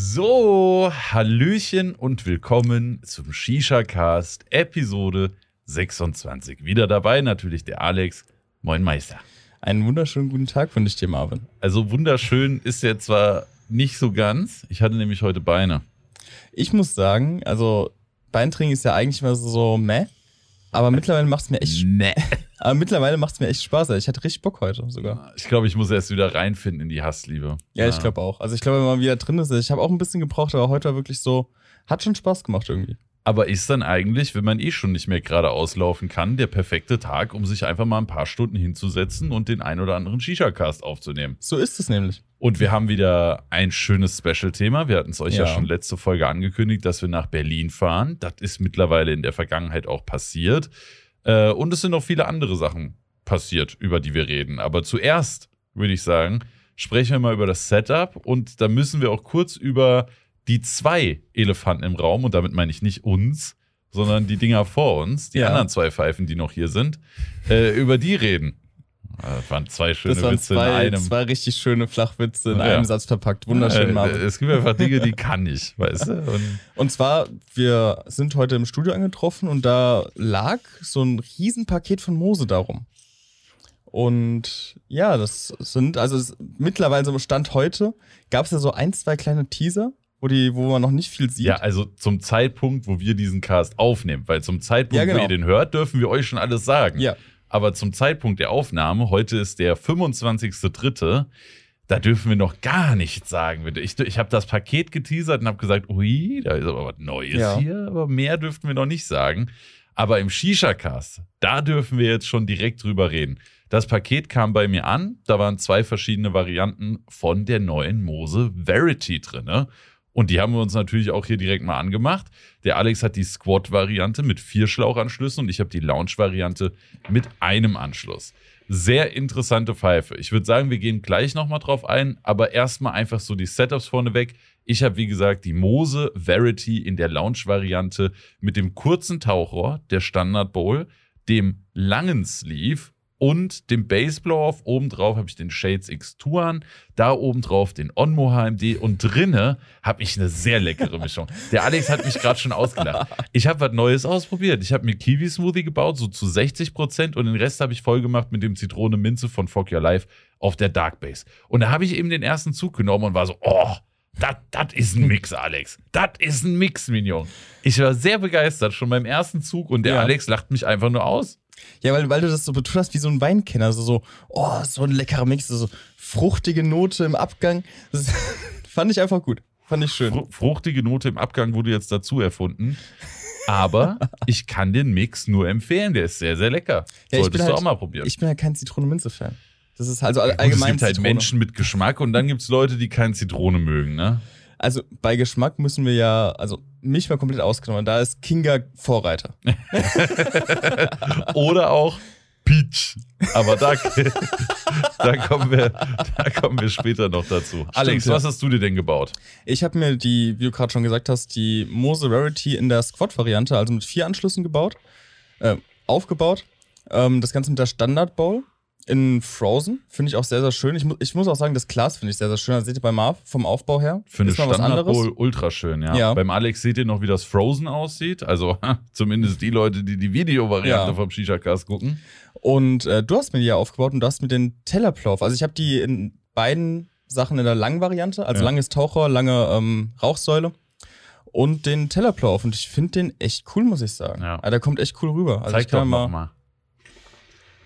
So, Hallöchen und willkommen zum Shisha Cast Episode 26. Wieder dabei natürlich der Alex. Moin Meister. Einen wunderschönen guten Tag wünsche ich dir, Marvin. Also wunderschön ist ja zwar nicht so ganz. Ich hatte nämlich heute Beine. Ich muss sagen, also Beintraining ist ja eigentlich immer so meh, aber mittlerweile macht es mir echt Nee. aber mittlerweile macht es mir echt Spaß. Ich hatte richtig Bock heute sogar. Ich glaube, ich muss erst wieder reinfinden in die Hassliebe. Ja, ich glaube auch. Also ich glaube, wenn man wieder drin ist, ich habe auch ein bisschen gebraucht, aber heute war wirklich so, hat schon Spaß gemacht irgendwie. Aber ist dann eigentlich, wenn man eh schon nicht mehr gerade auslaufen kann, der perfekte Tag, um sich einfach mal ein paar Stunden hinzusetzen und den ein oder anderen Shisha-Cast aufzunehmen? So ist es nämlich. Und wir haben wieder ein schönes Special-Thema. Wir hatten es euch ja. Ja. schon letzte Folge angekündigt, dass wir nach Berlin fahren. Das ist mittlerweile in der Vergangenheit auch passiert. Äh, Und es sind noch viele andere Sachen passiert, über die wir reden. Aber zuerst würde ich sagen, sprechen wir mal über das Setup. Und da müssen wir auch kurz über die zwei Elefanten im Raum, und damit meine ich nicht uns, sondern die Dinger vor uns, die Ja. anderen zwei Pfeifen, die noch hier sind, äh, über die reden. Das waren zwei schöne Das waren Witze in zwei, einem. zwei richtig schöne Flachwitze in Ja. einem Satz verpackt. Wunderschön, Äh, Marvin. Es gibt einfach Dinge, die kann ich, weißt du? Und Und zwar, wir sind heute im Studio angetroffen und da lag so ein Riesenpaket von Mose darum. Und ja, das sind, also es, mittlerweile so Stand heute, gab es ja so ein, zwei kleine Teaser, wo, die, wo man noch nicht viel sieht. ja, also zum Zeitpunkt, wo wir diesen Cast aufnehmen, weil zum Zeitpunkt, Ja, genau. wo ihr den hört, dürfen wir euch schon alles sagen. ja. Aber zum Zeitpunkt der Aufnahme, heute ist der 25.3., da dürfen wir noch gar nichts sagen. Ich, ich habe das Paket geteasert und habe gesagt, ui, da ist aber was Neues Ja. hier, aber mehr dürften wir noch nicht sagen. Aber im Shisha-Cast, da dürfen wir jetzt schon direkt drüber reden. Das Paket kam bei mir an, da waren zwei verschiedene Varianten von der neuen Mose Verity drin. Und die haben wir uns natürlich auch hier direkt mal angemacht. Der Alex hat die Squad-Variante mit vier Schlauchanschlüssen und ich habe die Lounge-Variante mit einem Anschluss. Sehr interessante Pfeife. Ich würde sagen, wir gehen gleich nochmal drauf ein, aber erstmal einfach so die Setups vorneweg. Ich habe, wie gesagt, die Mose Verity in der Lounge-Variante mit dem kurzen Tauchrohr, der Standard Bowl, dem langen Sleeve und dem Baseblow-Off. Obendrauf habe ich den Shades X Tuan, da obendrauf den Onmo HMD und drinne habe ich eine sehr leckere Mischung. Der Alex hat mich gerade schon ausgelacht. Ich habe was Neues ausprobiert. Ich habe mir Kiwi-Smoothie gebaut, so zu 60 Prozent und den Rest habe ich voll gemacht mit dem Zitrone-Minze von Fuck Your Life auf der Dark Base. Und da habe ich eben den ersten Zug genommen und war so, oh, das ist ein Mix, Alex. Das ist ein Mix, Mignon. Ich war sehr begeistert schon beim ersten Zug und der Ja. Alex lacht mich einfach nur aus. Ja, weil, weil du das so betont hast wie so ein Weinkenner. Also so, oh, so ein leckerer Mix, so fruchtige Note im Abgang. Das fand ich einfach gut. Fand ich schön. Fru- Fruchtige Note im Abgang wurde jetzt dazu erfunden. Aber ich kann den Mix nur empfehlen. Der ist sehr, sehr lecker. Ja, ich Solltest bin du halt- auch mal probieren. Ich bin ja kein Zitrone-Minze-Fan. Das ist also Gut, es allgemein gibt halt Zitrone. Menschen mit Geschmack und dann gibt es Leute, die keine Zitrone mögen. Ne? Also bei Geschmack müssen wir ja, also mich mal komplett ausgenommen. Da ist Kinga Vorreiter. Oder auch Peach. Aber da, da, kommen wir, da kommen wir später noch dazu. Alex, ja. was hast du dir denn gebaut? Ich habe mir die, wie du gerade schon gesagt hast, die Mose Rarity in der Squad-Variante, also mit vier Anschlüssen gebaut, äh, aufgebaut. Ähm, das Ganze mit der Standard Bowl in Frozen. Finde ich auch sehr, sehr schön. Ich, mu ich muss auch sagen, das Glas finde ich sehr, sehr schön. Das seht ihr bei Marv vom Aufbau her. Für eine Ist mal was Standard anderes. Bowl ultra schön, ja. Ja. Beim Alex seht ihr noch, wie das Frozen aussieht. Also zumindest die Leute, die die Videovariante Ja. vom Shisha-Cast gucken. Und äh, du hast mir die ja aufgebaut und du hast mir den Tellerplauf. Also ich habe die in beiden Sachen in der langen Variante, also Ja. langes Taucher, lange ähm, Rauchsäule und den Tellerplauf. Und ich finde den echt cool, muss ich sagen. Ja. der kommt echt cool rüber. Also Zeig ich kann doch mal. nochmal.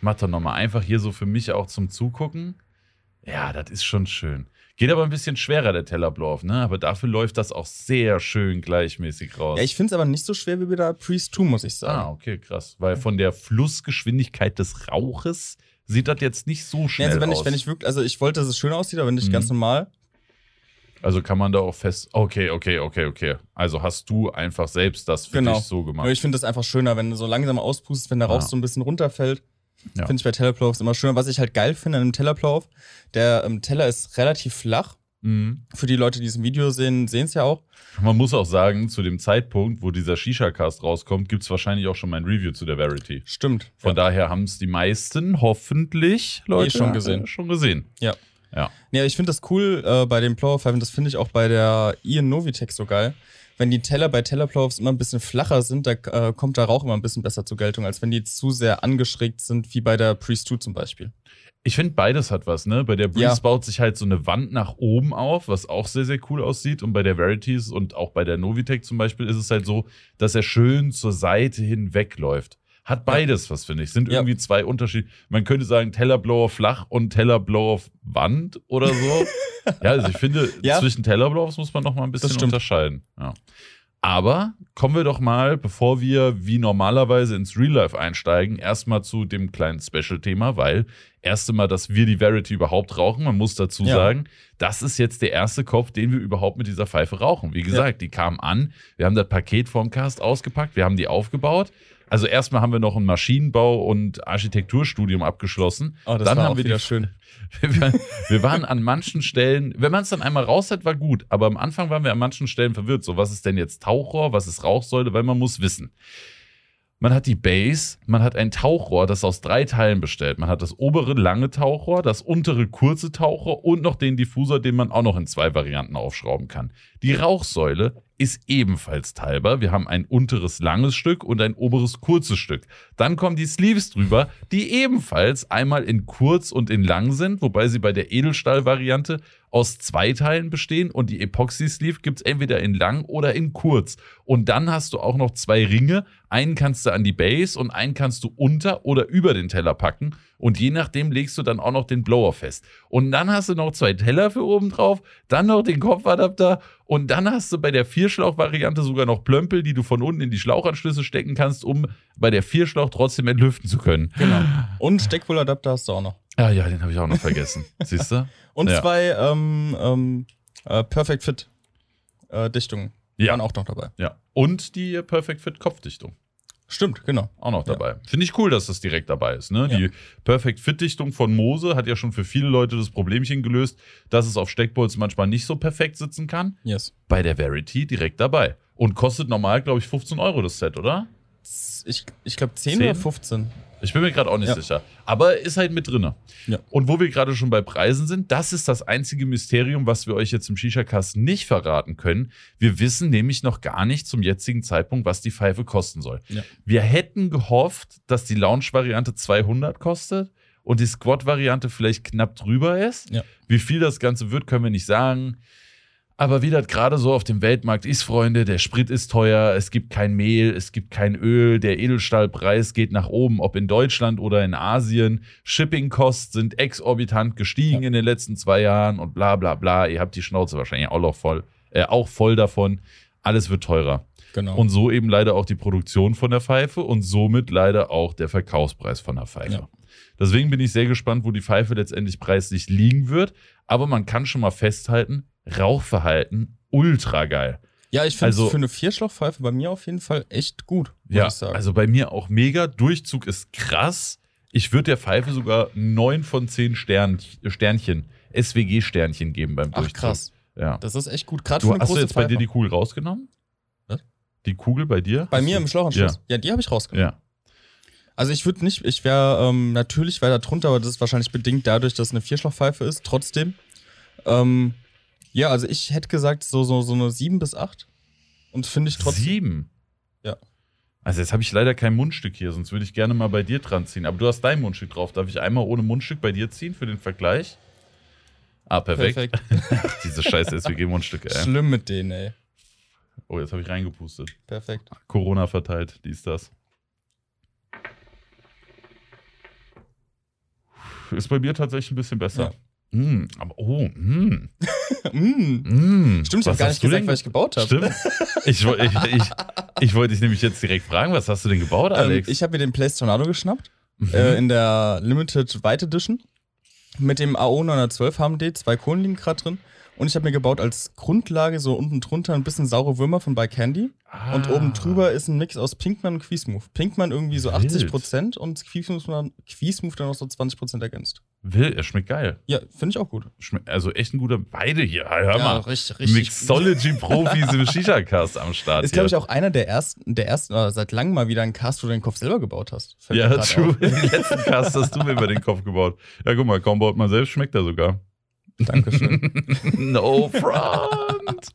Mach doch nochmal. Einfach hier so für mich auch zum Zugucken. Ja, das ist schon schön. Geht aber ein bisschen schwerer, der Tellerblauf, ne? Aber dafür läuft das auch sehr schön gleichmäßig raus. Ja, ich finde es aber nicht so schwer wie bei der Priest 2, muss ich ah, sagen. okay, krass. Weil von der Flussgeschwindigkeit des Rauches sieht das jetzt nicht so Nee, schnell also wenn aus. ich, wenn ich wirklich, also ich wollte, dass es schön aussieht, aber wenn ich Mhm. ganz normal. also kann man da auch fest. Okay, okay, okay, okay. Also hast du einfach selbst das für Genau. dich so gemacht. Nur ich finde das einfach schöner, wenn du so langsam auspustest, wenn der Rauch Ja. so ein bisschen runterfällt. Ja. Finde ich bei Tellerplaufs immer schöner. Was ich halt geil finde an einem Tellerplauf, der ähm, Teller ist relativ flach. Mhm. Für die Leute, die diesen Video sehen, sehen es ja auch. Man muss auch sagen, zu dem Zeitpunkt, wo dieser Shisha-Cast rauskommt, gibt es wahrscheinlich auch schon mein Review zu der Verity. Stimmt. Von daher haben es die meisten hoffentlich Leute schon gesehen. äh, schon gesehen. Ja. Ja. Ja, ich finde das cool äh, bei den Plower-Pfeifen, das finde ich auch bei der Ian Novitec so geil. Wenn die Teller bei Teller Plovers immer ein bisschen flacher sind, da äh, kommt der Rauch immer ein bisschen besser zur Geltung, als wenn die zu sehr angeschrägt sind, wie bei der Priest 2 zum Beispiel. Ich finde, beides hat was, ne? Bei der Breeze Ja. baut sich halt so eine Wand nach oben auf, was auch sehr, sehr cool aussieht. Und bei der Verities und auch bei der Novitec zum Beispiel ist es halt so, dass er schön zur Seite hin wegläuft. Hat beides was, finde ich. Sind Ja. irgendwie zwei Unterschiede. Man könnte sagen, Tellerblower flach und Tellerblower Wand oder so. ja, also ich finde, Ja. zwischen Tellerblowers muss man noch mal ein bisschen unterscheiden. Ja. Aber kommen wir doch mal, bevor wir wie normalerweise ins Real Life einsteigen, erstmal zu dem kleinen Special-Thema, weil erste Mal, dass wir die Verity überhaupt rauchen, man muss dazu Ja. sagen, das ist jetzt der erste Kopf, den wir überhaupt mit dieser Pfeife rauchen. Wie gesagt, die kam an, wir haben das Paket vom Cast ausgepackt, wir haben die aufgebaut. Also erstmal haben wir noch ein Maschinenbau- und Architekturstudium abgeschlossen. Oh, das Dann war haben auch wir wieder die- schön. wir, waren- wir waren an manchen Stellen, wenn man es dann einmal raus hat, war gut. Aber am Anfang waren wir an manchen Stellen verwirrt. So, was ist denn jetzt Tauchrohr, was ist Rauchsäule? Weil man muss wissen. Man hat die Base, man hat ein Tauchrohr, das aus drei Teilen bestellt. Man hat das obere lange Tauchrohr, das untere kurze Tauchrohr und noch den Diffusor, den man auch noch in zwei Varianten aufschrauben kann. Die Rauchsäule ist ebenfalls teilbar. Wir haben ein unteres langes Stück und ein oberes kurzes Stück. Dann kommen die Sleeves drüber, die ebenfalls einmal in kurz und in lang sind, wobei sie bei der Edelstahl-Variante aus zwei Teilen bestehen und die Epoxy-Sleeve gibt es entweder in lang oder in kurz. Und dann hast du auch noch zwei Ringe. Einen kannst du an die Base und einen kannst du unter oder über den Teller packen. Und je nachdem legst du dann auch noch den Blower fest. Und dann hast du noch zwei Teller für oben drauf, dann noch den Kopfadapter und dann hast du bei der Vierschlauch-Variante sogar noch Plömpel, die du von unten in die Schlauchanschlüsse stecken kannst, um bei der Vierschlauch trotzdem entlüften zu können. Genau. Und Steckpooladapter hast du auch noch. Ah ja, den habe ich auch noch vergessen. Siehst du? Und Ja. zwei ähm, ähm, äh, Perfect Fit äh, Dichtungen Ja. waren auch noch dabei. Ja. Und die Perfect Fit Kopfdichtung. Stimmt, genau. Auch noch Ja. dabei. Finde ich cool, dass das direkt dabei ist. Ne? Ja. Die Perfect Fit Dichtung von Mose hat ja schon für viele Leute das Problemchen gelöst, dass es auf Steckbolzen manchmal nicht so perfekt sitzen kann. Yes. Bei der Verity direkt dabei. Und kostet normal, glaube ich, 15 Euro das Set, oder? Ich, ich glaube 10, 10? oder 15. Ich bin mir gerade auch nicht Ja. sicher. Aber ist halt mit drinne. Ja. Und wo wir gerade schon bei Preisen sind, das ist das einzige Mysterium, was wir euch jetzt im Shisha-Cast nicht verraten können. Wir wissen nämlich noch gar nicht zum jetzigen Zeitpunkt, was die Pfeife kosten soll. Ja. Wir hätten gehofft, dass die Lounge-Variante 200 kostet und die Squad-Variante vielleicht knapp drüber ist. Wie viel das Ganze wird, können wir nicht sagen. Aber wie das gerade so auf dem Weltmarkt ist, Freunde, der Sprit ist teuer, es gibt kein Mehl, es gibt kein Öl, der Edelstahlpreis geht nach oben, ob in Deutschland oder in Asien. Shipping-Costs sind exorbitant gestiegen Ja. in den letzten zwei Jahren und bla bla bla. Ihr habt die Schnauze wahrscheinlich auch noch voll, äh, auch voll davon. Alles wird teurer. Genau. Und so eben leider auch die Produktion von der Pfeife und somit leider auch der Verkaufspreis von der Pfeife. Ja. Deswegen bin ich sehr gespannt, wo die Pfeife letztendlich preislich liegen wird. Aber man kann schon mal festhalten, Rauchverhalten ultra geil. ja, ich finde also- für eine Vierschlauchpfeife bei mir auf jeden Fall echt gut, Ja, ich sagen. also bei mir auch mega. Durchzug ist krass. Ich würde der Pfeife sogar 9 von 10 Stern, Sternchen, SWG-Sternchen geben beim Ach Durchzug. krass. Ja. Das ist echt gut. Gerade Du, für eine hast du große jetzt bei Pfeife. dir die Kugel rausgenommen? Was? Die Kugel bei dir? bei Hast mir du- im Schlauchanschluss. Ja, die habe ich rausgenommen. Ja. Also ich würde nicht, ich wäre ähm, natürlich weiter drunter, aber das ist wahrscheinlich bedingt dadurch, dass es eine Vierschlauchpfeife ist. Trotzdem. Ähm, ja, also ich hätte gesagt so, so, so eine 7 bis 8. Und finde ich trotzdem. Sieben? Ja. Also jetzt habe ich leider kein Mundstück hier, sonst würde ich gerne mal bei dir dran ziehen. Aber du hast dein Mundstück drauf. Darf ich einmal ohne Mundstück bei dir ziehen für den Vergleich? Ah, perfekt. Diese scheiß SWG-Mundstücke, ey. Schlimm mit denen, ey. Oh, jetzt habe ich reingepustet. Perfekt. Corona verteilt, dies, das. Ist bei mir tatsächlich ein bisschen besser. Mm, aber oh, mm, mm. mm. Stimmt, ich habe gar nicht gesagt, denn was ich gebaut habe. Stimmt. Ich, ich, ich, ich wollte dich nämlich jetzt direkt fragen, was hast du denn gebaut, Ähm, Alex? ich habe mir den Place Tornado geschnappt. Mhm. Äh, in der Limited White Edition. Mit dem AO 912 HMD, zwei Kohlenlinien gerade drin. Und ich habe mir gebaut als Grundlage so unten drunter ein bisschen saure Würmer von By Candy. Und Ah. oben drüber ist ein Mix aus Pinkman und Quiesmooth. Pinkman irgendwie so Wild. 80% und Quiesmooth dann, noch so 20% ergänzt. Will, er schmeckt geil. Ja, finde ich auch gut. Schmeckt, also echt ein guter. Beide hier, hör mal. richtig, Mixology-Profis im Shisha-Cast am Start. Ist, glaube ich, auch einer der ersten, der ersten, oder seit langem mal wieder ein Cast, wo du den Kopf selber gebaut hast. Fällt Ja, true. Den letzten Cast hast du mir über den Kopf gebaut. Ja, guck mal, kaum baut man selbst, schmeckt er sogar. Dankeschön. no front.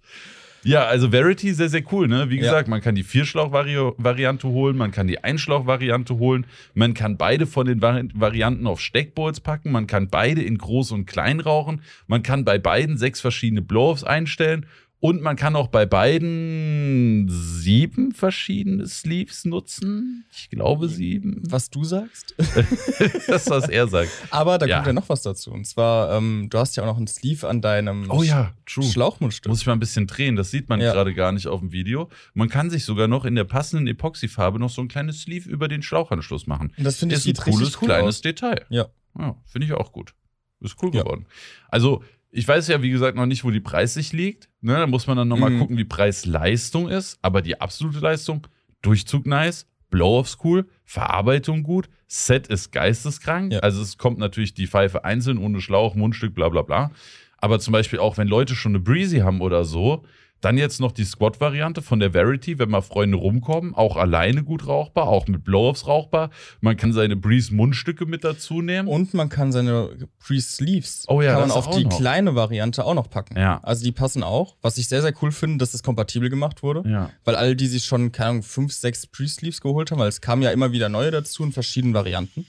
Ja, also Verity sehr, sehr cool, ne? Wie Ja. gesagt, man kann die Vierschlauch-Variante holen, man kann die Einschlauch-Variante holen, man kann beide von den Vari Varianten auf Steckbowls packen, man kann beide in groß und klein rauchen, man kann bei beiden sechs verschiedene Blow-Offs einstellen und man kann auch bei beiden sieben verschiedene Sleeves nutzen. Ich glaube sieben. was du sagst. Das was er sagt. Aber da Ja. kommt ja noch was dazu. Und zwar, ähm, du hast ja auch noch einen Sleeve an deinem Oh ja, true. Schlauchmundstück. Muss ich mal ein bisschen drehen, das sieht man Ja. gerade gar nicht auf dem Video. Man kann sich sogar noch in der passenden Epoxyfarbe noch so ein kleines Sleeve über den Schlauchanschluss machen. Und das finde ich Ist ein cooles cool kleines aus. Detail. Ja. Ja, finde ich auch gut. Ist cool geworden. Also, ich weiß ja, wie gesagt, noch nicht, wo die preislich liegt. Ne, da muss man dann nochmal Mhm. gucken, wie Preis-Leistung ist. Aber die absolute Leistung, Durchzug nice, Blow-offs cool, Verarbeitung gut, Set ist geisteskrank. Ja. Also es kommt natürlich die Pfeife einzeln, ohne Schlauch, Mundstück, bla bla bla. Aber zum Beispiel auch, wenn Leute schon eine Breezy haben oder so, dann jetzt noch die Squad-Variante von der Verity, wenn mal Freunde rumkommen, auch alleine gut rauchbar, auch mit Blow-offs rauchbar. Man kann seine Breeze-Mundstücke mit dazu nehmen. Und man kann seine Pre-Sleeves Oh ja, kann man das auf die noch. kleine Variante auch noch packen. Ja. Also die passen auch. Was ich sehr, sehr cool finde, dass es kompatibel gemacht wurde. ja. Weil alle, die sich schon, keine Ahnung, fünf, sechs Pre-Sleeves geholt haben, weil es kamen ja immer wieder neue dazu in verschiedenen Varianten.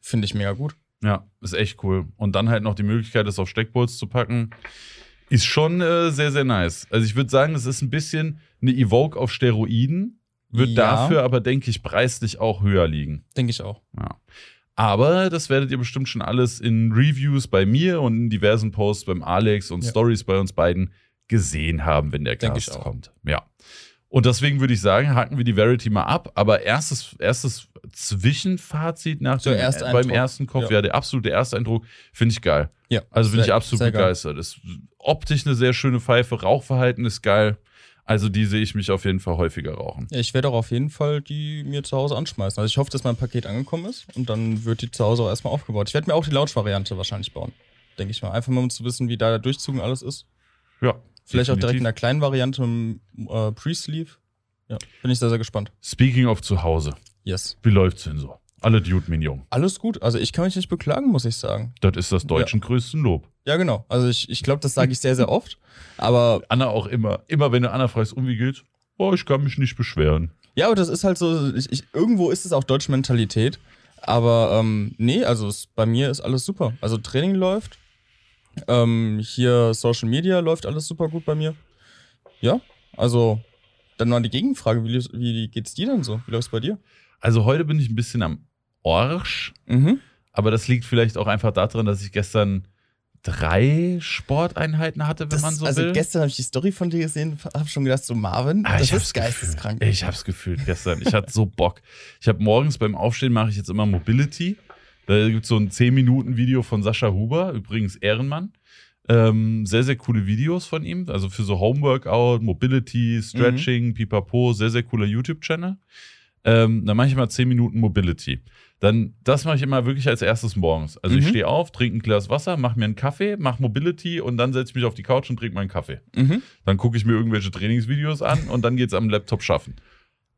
Finde ich mega gut. Ja, ist echt cool. Und dann halt noch die Möglichkeit, das auf Steckbowls zu packen, ist schon äh, sehr, sehr nice. Also ich würde sagen, es ist ein bisschen eine Evoke auf Steroiden, wird Ja. dafür aber, denke ich, preislich auch höher liegen. Denke ich auch. Ja. Aber das werdet ihr bestimmt schon alles in Reviews bei mir und in diversen Posts beim Alex und Ja. Stories bei uns beiden gesehen haben, wenn der Cast kommt. Ja. Und deswegen würde ich sagen, haken wir die Verity mal ab. Aber erstes, erstes Zwischenfazit nach So, dem, beim ersten Kopf, Ja. ja, der absolute Ersteindruck, finde ich geil. Ja. Also bin ich absolut begeistert. Ist optisch eine sehr schöne Pfeife, Rauchverhalten ist geil. Also die sehe ich mich auf jeden Fall häufiger rauchen. Ja, ich werde auch auf jeden Fall die mir zu Hause anschmeißen. Also ich hoffe, dass mein Paket angekommen ist und dann wird die zu Hause auch erstmal aufgebaut. Ich werde mir auch die Lounge-Variante wahrscheinlich bauen. Denke ich mal. Einfach mal, um zu wissen, wie da der Durchzug und alles ist. Ja. Vielleicht auch direkt in definitiv. der kleinen Variante dem äh, Pre-Sleeve. Ja, bin ich sehr, sehr gespannt. Speaking of zu Hause, Yes. wie läuft's denn so? Alle Dude Mignon. Alles gut. Also ich kann mich nicht beklagen, muss ich sagen. Das ist das deutschen größten Lob. Ja, genau. Also ich, ich glaube, das sage ich sehr, sehr oft. Aber Anna auch immer. Immer wenn du Anna fragst, um wie geht's? Oh, ich kann mich nicht beschweren. ja, aber das ist halt so, ich, ich, irgendwo ist es auch deutsche Mentalität. Aber ähm, nee, also es, bei mir ist alles super. Also Training läuft. Ähm, hier Social Media läuft alles super gut bei mir. Ja, also dann mal die Gegenfrage, wie, wie geht's dir denn so? Wie läuft's bei dir? Also heute bin ich ein bisschen am Orsch, Mhm. aber das liegt vielleicht auch einfach daran, dass ich gestern drei Sporteinheiten hatte, wenn Das, man so also will. gestern habe ich die Story von dir gesehen, habe schon gedacht, so Marvin, Ah, das ich hab's ist geisteskrank. Gefühlt. Ich hab's gefühlt gestern. Ich hatte so Bock. Ich habe morgens beim Aufstehen mache ich jetzt immer Mobility. Da gibt es so ein 10-Minuten-Video von Sascha Huber, übrigens Ehrenmann. Ähm, sehr, sehr coole Videos von ihm. Also für so Homeworkout, Mobility, Stretching, Pipapo, sehr, sehr cooler YouTube-Channel. Ähm, dann mache ich mal 10 Minuten Mobility. Dann, das mache ich immer wirklich als erstes morgens. Also ich Mhm. stehe auf, trinke ein Glas Wasser, mache mir einen Kaffee, mache Mobility und dann setze ich mich auf die Couch und trinke meinen Kaffee. Mhm. Dann gucke ich mir irgendwelche Trainingsvideos an und dann geht's am Laptop schaffen.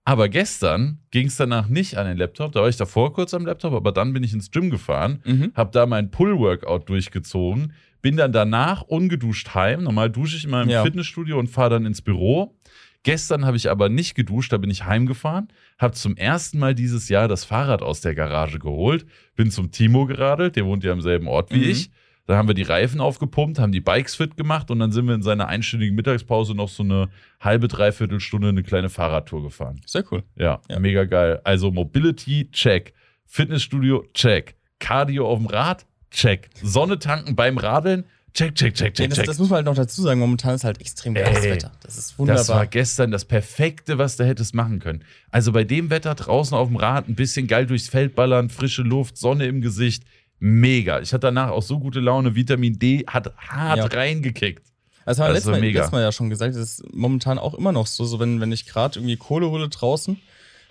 Aber gestern ging es danach nicht an den Laptop. Da war ich davor kurz am Laptop, aber dann bin ich ins Gym gefahren, Mhm. habe da mein Pull-Workout durchgezogen, bin dann danach ungeduscht heim. Normal dusche ich immer im Ja. Fitnessstudio und fahre dann ins Büro. Gestern habe ich aber nicht geduscht, da bin ich heimgefahren, habe zum ersten Mal dieses Jahr das Fahrrad aus der Garage geholt, bin zum Timo geradelt, der wohnt ja am selben Ort wie Mhm. ich. Da haben wir die Reifen aufgepumpt, haben die Bikes fit gemacht und dann sind wir in seiner einstündigen Mittagspause noch so eine halbe, dreiviertel Stunde eine kleine Fahrradtour gefahren. Sehr cool. Ja, Ja. mega geil. Also Mobility, check. Fitnessstudio, check. Cardio auf dem Rad, check. Sonne tanken beim Radeln, check, check, check, check, das, check. das muss man halt noch dazu sagen. Momentan ist halt extrem geiles Wetter. Das ist wunderbar. Das war gestern das Perfekte, was du hättest machen können. Also bei dem Wetter draußen auf dem Rad, ein bisschen geil durchs Feld ballern, frische Luft, Sonne im Gesicht. Mega. Ich hatte danach auch so gute Laune. Vitamin D hat hart Ja. reingekickt. Das haben wir letztes Mal, letztes Mal ja schon gesagt. Das ist momentan auch immer noch so. So, wenn, wenn ich gerade irgendwie Kohle hole draußen,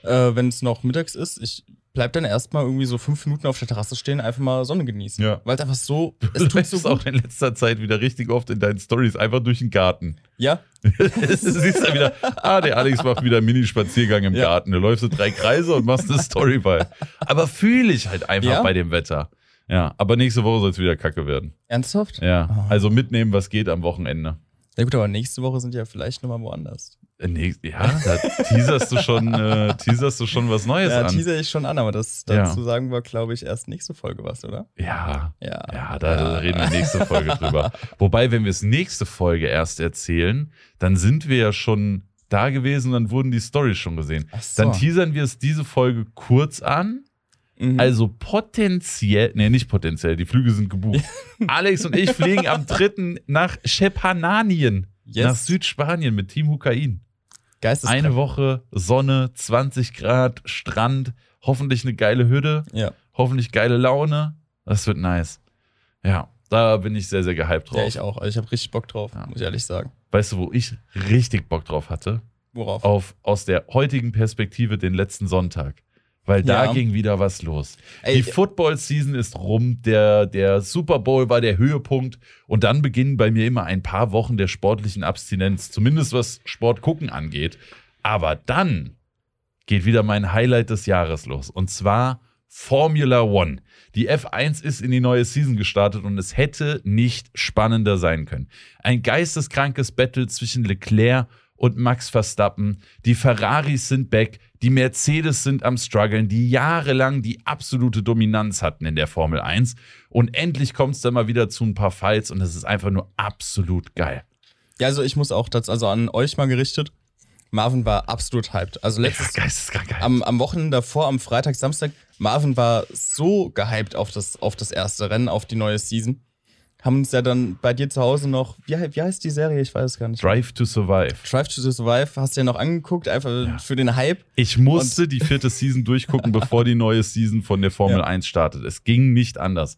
äh, wenn es noch mittags ist, ich bleib dann erstmal irgendwie so fünf Minuten auf der Terrasse stehen, einfach mal Sonne genießen. Ja. Weil es einfach so, Du es tut läufst so auch in letzter Zeit wieder richtig oft in deinen Stories einfach durch den Garten. Ja, du siehst da wieder, ah, der Alex macht wieder einen Mini-Spaziergang im Ja. Garten. Du läufst so drei Kreise und machst eine Story bei. Aber fühle ich halt einfach Ja. bei dem Wetter. Ja, aber nächste Woche soll es wieder kacke werden. Ernsthaft? Ja, Ah. also mitnehmen, was geht am Wochenende. Ja gut, aber nächste Woche sind ja vielleicht nochmal woanders. Äh, Nee, ja, da teaserst du schon, äh, teaserst du schon was Neues Ja, an. teaser ich schon an, aber das Ja. dazu sagen wir, glaube ich, erst nächste Folge was, oder? Ja, Ja. ja, da reden wir nächste Folge drüber. Wobei, wenn wir es nächste Folge erst erzählen, dann sind wir ja schon da gewesen, dann wurden die Storys schon gesehen. Ach so. Dann teasern wir es diese Folge kurz an. Mhm. Also potenziell, nee, nicht potenziell, die Flüge sind gebucht. Alex und ich fliegen am 3. nach Schepananien, Yes. nach Südspanien mit Team Hukain. Eine Woche Sonne, 20 Grad, Strand, hoffentlich eine geile Hütte, Ja. hoffentlich geile Laune. Das wird nice. Ja, da bin ich sehr, sehr gehypt drauf. ja, ich auch. Also ich habe richtig Bock drauf, Ja. muss ich ehrlich sagen. Weißt du, wo ich richtig Bock drauf hatte? Worauf? Auf, aus der heutigen Perspektive den letzten Sonntag. Weil da Ja. ging wieder was los. Ey, die Football-Season ist rum, der, der Super Bowl war der Höhepunkt und dann beginnen bei mir immer ein paar Wochen der sportlichen Abstinenz, zumindest was Sport gucken angeht. Aber dann geht wieder mein Highlight des Jahres los und zwar Formula One. Die F1 ist in die neue Season gestartet und es hätte nicht spannender sein können. Ein geisteskrankes Battle zwischen Leclerc und Max Verstappen. Die Ferraris sind back, die Mercedes sind am struggeln, die jahrelang die absolute Dominanz hatten in der Formel 1. Und endlich kommt es dann mal wieder zu ein paar Fights und es ist einfach nur absolut geil. ja, also ich muss auch das, also an euch mal gerichtet. Marvin war absolut hyped. Also letztes, geisteskrank geil. am, am Wochenende davor, am Freitag, Samstag, Marvin war so gehypt auf das, auf das erste Rennen, auf die neue Season. Haben uns ja dann bei dir zu Hause noch, wie, wie heißt die Serie? Ich weiß es gar nicht. Drive to Survive. Drive to Survive hast du ja noch angeguckt, einfach für den Hype. Ich musste die vierte Season durchgucken, bevor die neue Season von der Formel Ja. 1 startet. Es ging nicht anders.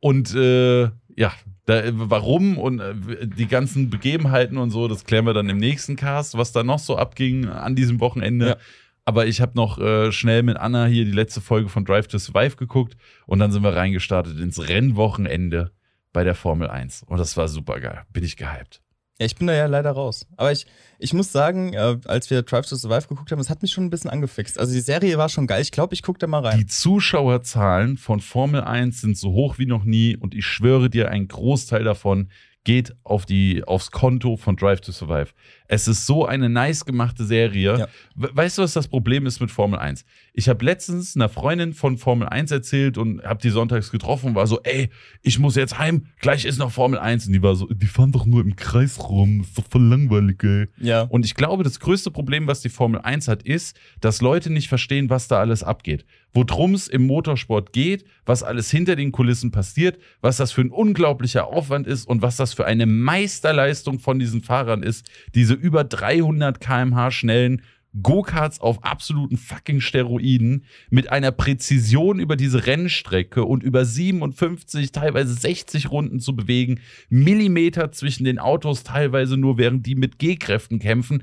Und äh, ja, da, warum und äh, die ganzen Begebenheiten und so, das klären wir dann im nächsten Cast, was da noch so abging an diesem Wochenende. Ja. Aber ich habe noch äh, schnell mit Anna hier die letzte Folge von Drive to Survive geguckt und dann sind wir reingestartet ins Rennwochenende bei der Formel 1. Und das war super geil. Bin ich gehypt. Ja, ich bin da ja leider raus. Aber ich, ich muss sagen, äh, als wir Drive to Survive geguckt haben, das hat mich schon ein bisschen angefixt. Also die Serie war schon geil. Ich glaube, ich gucke da mal rein. Die Zuschauerzahlen von Formel 1 sind so hoch wie noch nie und ich schwöre dir, ein Großteil davon geht auf die, aufs Konto von Drive to Survive. Es ist so eine nice gemachte Serie. Ja. We- Weißt du, was das Problem ist mit Formel 1? Ich habe letztens einer Freundin von Formel 1 erzählt und habe die sonntags getroffen und war so, ey, ich muss jetzt heim, gleich ist noch Formel 1. Und die war so, die fahren doch nur im Kreis rum, ist doch voll langweilig, ey. ja. Und ich glaube, das größte Problem, was die Formel 1 hat, ist, dass Leute nicht verstehen, was da alles abgeht. Worum es im Motorsport geht, was alles hinter den Kulissen passiert, was das für ein unglaublicher Aufwand ist und was das für eine Meisterleistung von diesen Fahrern ist, diese über 300 km/h schnellen Go-Karts auf absoluten fucking Steroiden mit einer Präzision über diese Rennstrecke und über 57, teilweise 60 Runden zu bewegen, Millimeter zwischen den Autos teilweise nur, während die mit G-Kräften kämpfen.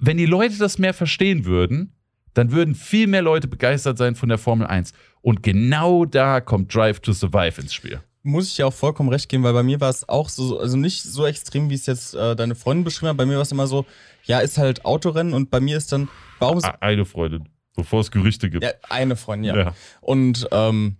Wenn die Leute das mehr verstehen würden, dann würden viel mehr Leute begeistert sein von der Formel 1. Und genau da kommt Drive to Survive ins Spiel. Muss ich ja auch vollkommen recht geben, weil bei mir war es auch so, also nicht so extrem, wie es jetzt äh, deine Freundin beschrieben hat. Bei mir war es immer so, ja, ist halt Autorennen und bei mir ist dann, warum ist, Eine Freundin, bevor es Gerüchte gibt. ja, eine Freundin, ja. Ja. Und ähm,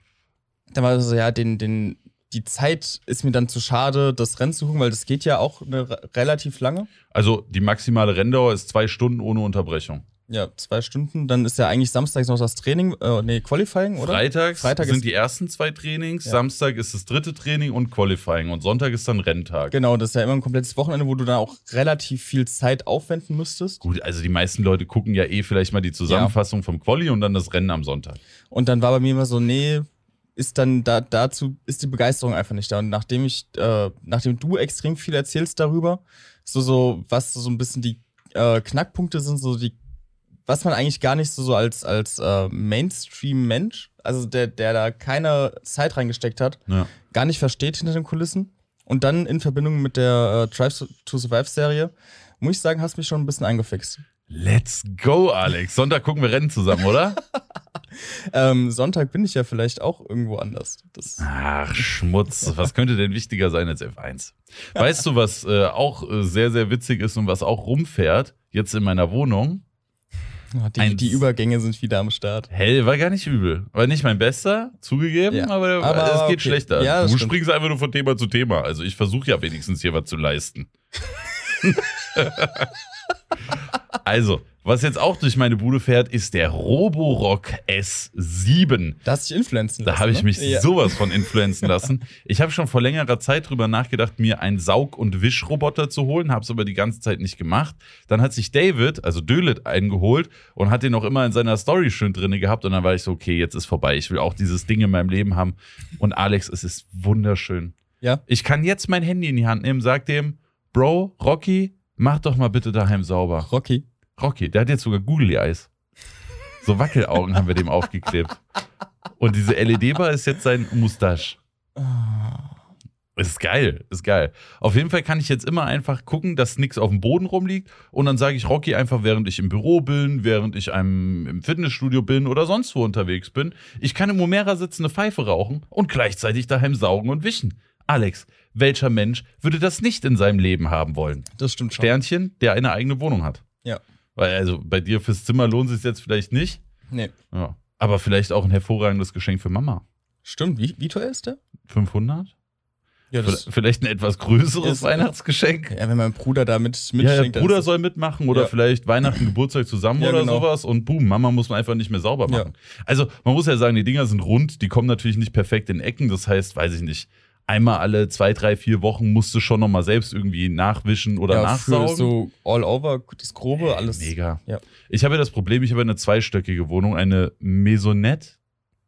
dann war es so, ja, den, den, die Zeit ist mir dann zu schade, das Rennen zu gucken, weil das geht ja auch eine, re- relativ lange. Also die maximale Renndauer ist zwei Stunden ohne Unterbrechung. Ja, zwei Stunden. Dann ist ja eigentlich samstags noch das Training, äh, nee, Qualifying, oder? Freitags Freitag sind die ersten zwei Trainings, Ja. Samstag ist das dritte Training und Qualifying und Sonntag ist dann Renntag. Genau, das ist ja immer ein komplettes Wochenende, wo du dann auch relativ viel Zeit aufwenden müsstest. Gut, also die meisten Leute gucken ja eh vielleicht mal die Zusammenfassung vom Quali und dann das Rennen am Sonntag. Und dann war bei mir immer so, nee, ist dann da, dazu, ist die Begeisterung einfach nicht da. Und nachdem ich, äh, nachdem du extrem viel erzählst darüber, so, so, was so ein bisschen die äh, Knackpunkte sind, so die, was man eigentlich gar nicht so, so als, als äh, Mainstream-Mensch, also der, der da keine Zeit reingesteckt hat, Ja. gar nicht versteht hinter den Kulissen. Und dann in Verbindung mit der äh, Drive to Survive-Serie, muss ich sagen, hast mich schon ein bisschen eingefixt. Let's go, Alex. Sonntag gucken wir Rennen zusammen, oder? Ähm, Sonntag bin ich ja vielleicht auch irgendwo anders. Das, Ach, Schmutz. Was könnte denn wichtiger sein als F1? Weißt du, was äh, auch äh, sehr, sehr witzig ist und was auch rumfährt, jetzt in meiner Wohnung? Die, Eins. die Übergänge sind wieder am Start. Hell war gar nicht übel. War nicht mein bester, zugegeben, Ja. aber, Aber es geht okay. schlechter. Ja, du stimmt. springst einfach nur von Thema zu Thema. Also ich versuche ja wenigstens hier was zu leisten. also, was jetzt auch durch meine Bude fährt, ist der Roborock S7. Da hast du dich influenzen lassen. Da habe ich ne? mich ja. sowas von influenzen lassen. Ich habe schon vor längerer Zeit drüber nachgedacht, mir einen Saug- und Wischroboter zu holen, habe es aber die ganze Zeit nicht gemacht. Dann hat sich David, also Dölet, eingeholt und hat den auch immer in seiner Story schön drinne gehabt. Und dann war ich so, okay, jetzt ist vorbei. Ich will auch dieses Ding in meinem Leben haben. Und Alex, es ist wunderschön. Ja. Ich kann jetzt mein Handy in die Hand nehmen, sag dem, Bro, Rocky, mach doch mal bitte daheim sauber. Rocky. Rocky, der hat jetzt sogar Googly Eyes. So Wackelaugen haben wir dem aufgeklebt. Und diese LED-Bar ist jetzt sein Mustache. Ist geil, ist geil. Auf jeden Fall kann ich jetzt immer einfach gucken, dass nichts auf dem Boden rumliegt. Und dann sage ich Rocky einfach, während ich im Büro bin, während ich einem, im Fitnessstudio bin oder sonst wo unterwegs bin. Ich kann im Omera sitzen, eine Pfeife rauchen und gleichzeitig daheim saugen und wischen. Alex, welcher Mensch würde das nicht in seinem Leben haben wollen? Das stimmt schon. Sternchen, der eine eigene Wohnung hat. Ja. Weil, also bei dir fürs Zimmer lohnt es sich jetzt vielleicht nicht. Nee. Ja. Aber vielleicht auch ein hervorragendes Geschenk für Mama. Stimmt. Wie, wie teuer ist der? 500? Ja, Vielleicht ein etwas größeres Ist- Weihnachtsgeschenk. ja, wenn mein Bruder da mit, Ja, der Bruder soll mitmachen oder Ja. vielleicht Weihnachten, Geburtstag zusammen Ja, oder genau. sowas und boom, Mama muss man einfach nicht mehr sauber machen. Also man muss ja sagen, die Dinger sind rund, die kommen natürlich nicht perfekt in Ecken, das heißt, weiß ich nicht, einmal alle zwei, drei, vier Wochen musst du schon nochmal selbst irgendwie nachwischen oder ja, für nachsaugen. so all over, das Grobe, alles. Mega. Ja. Ich habe ja das Problem, ich habe eine zweistöckige Wohnung, eine Maisonette.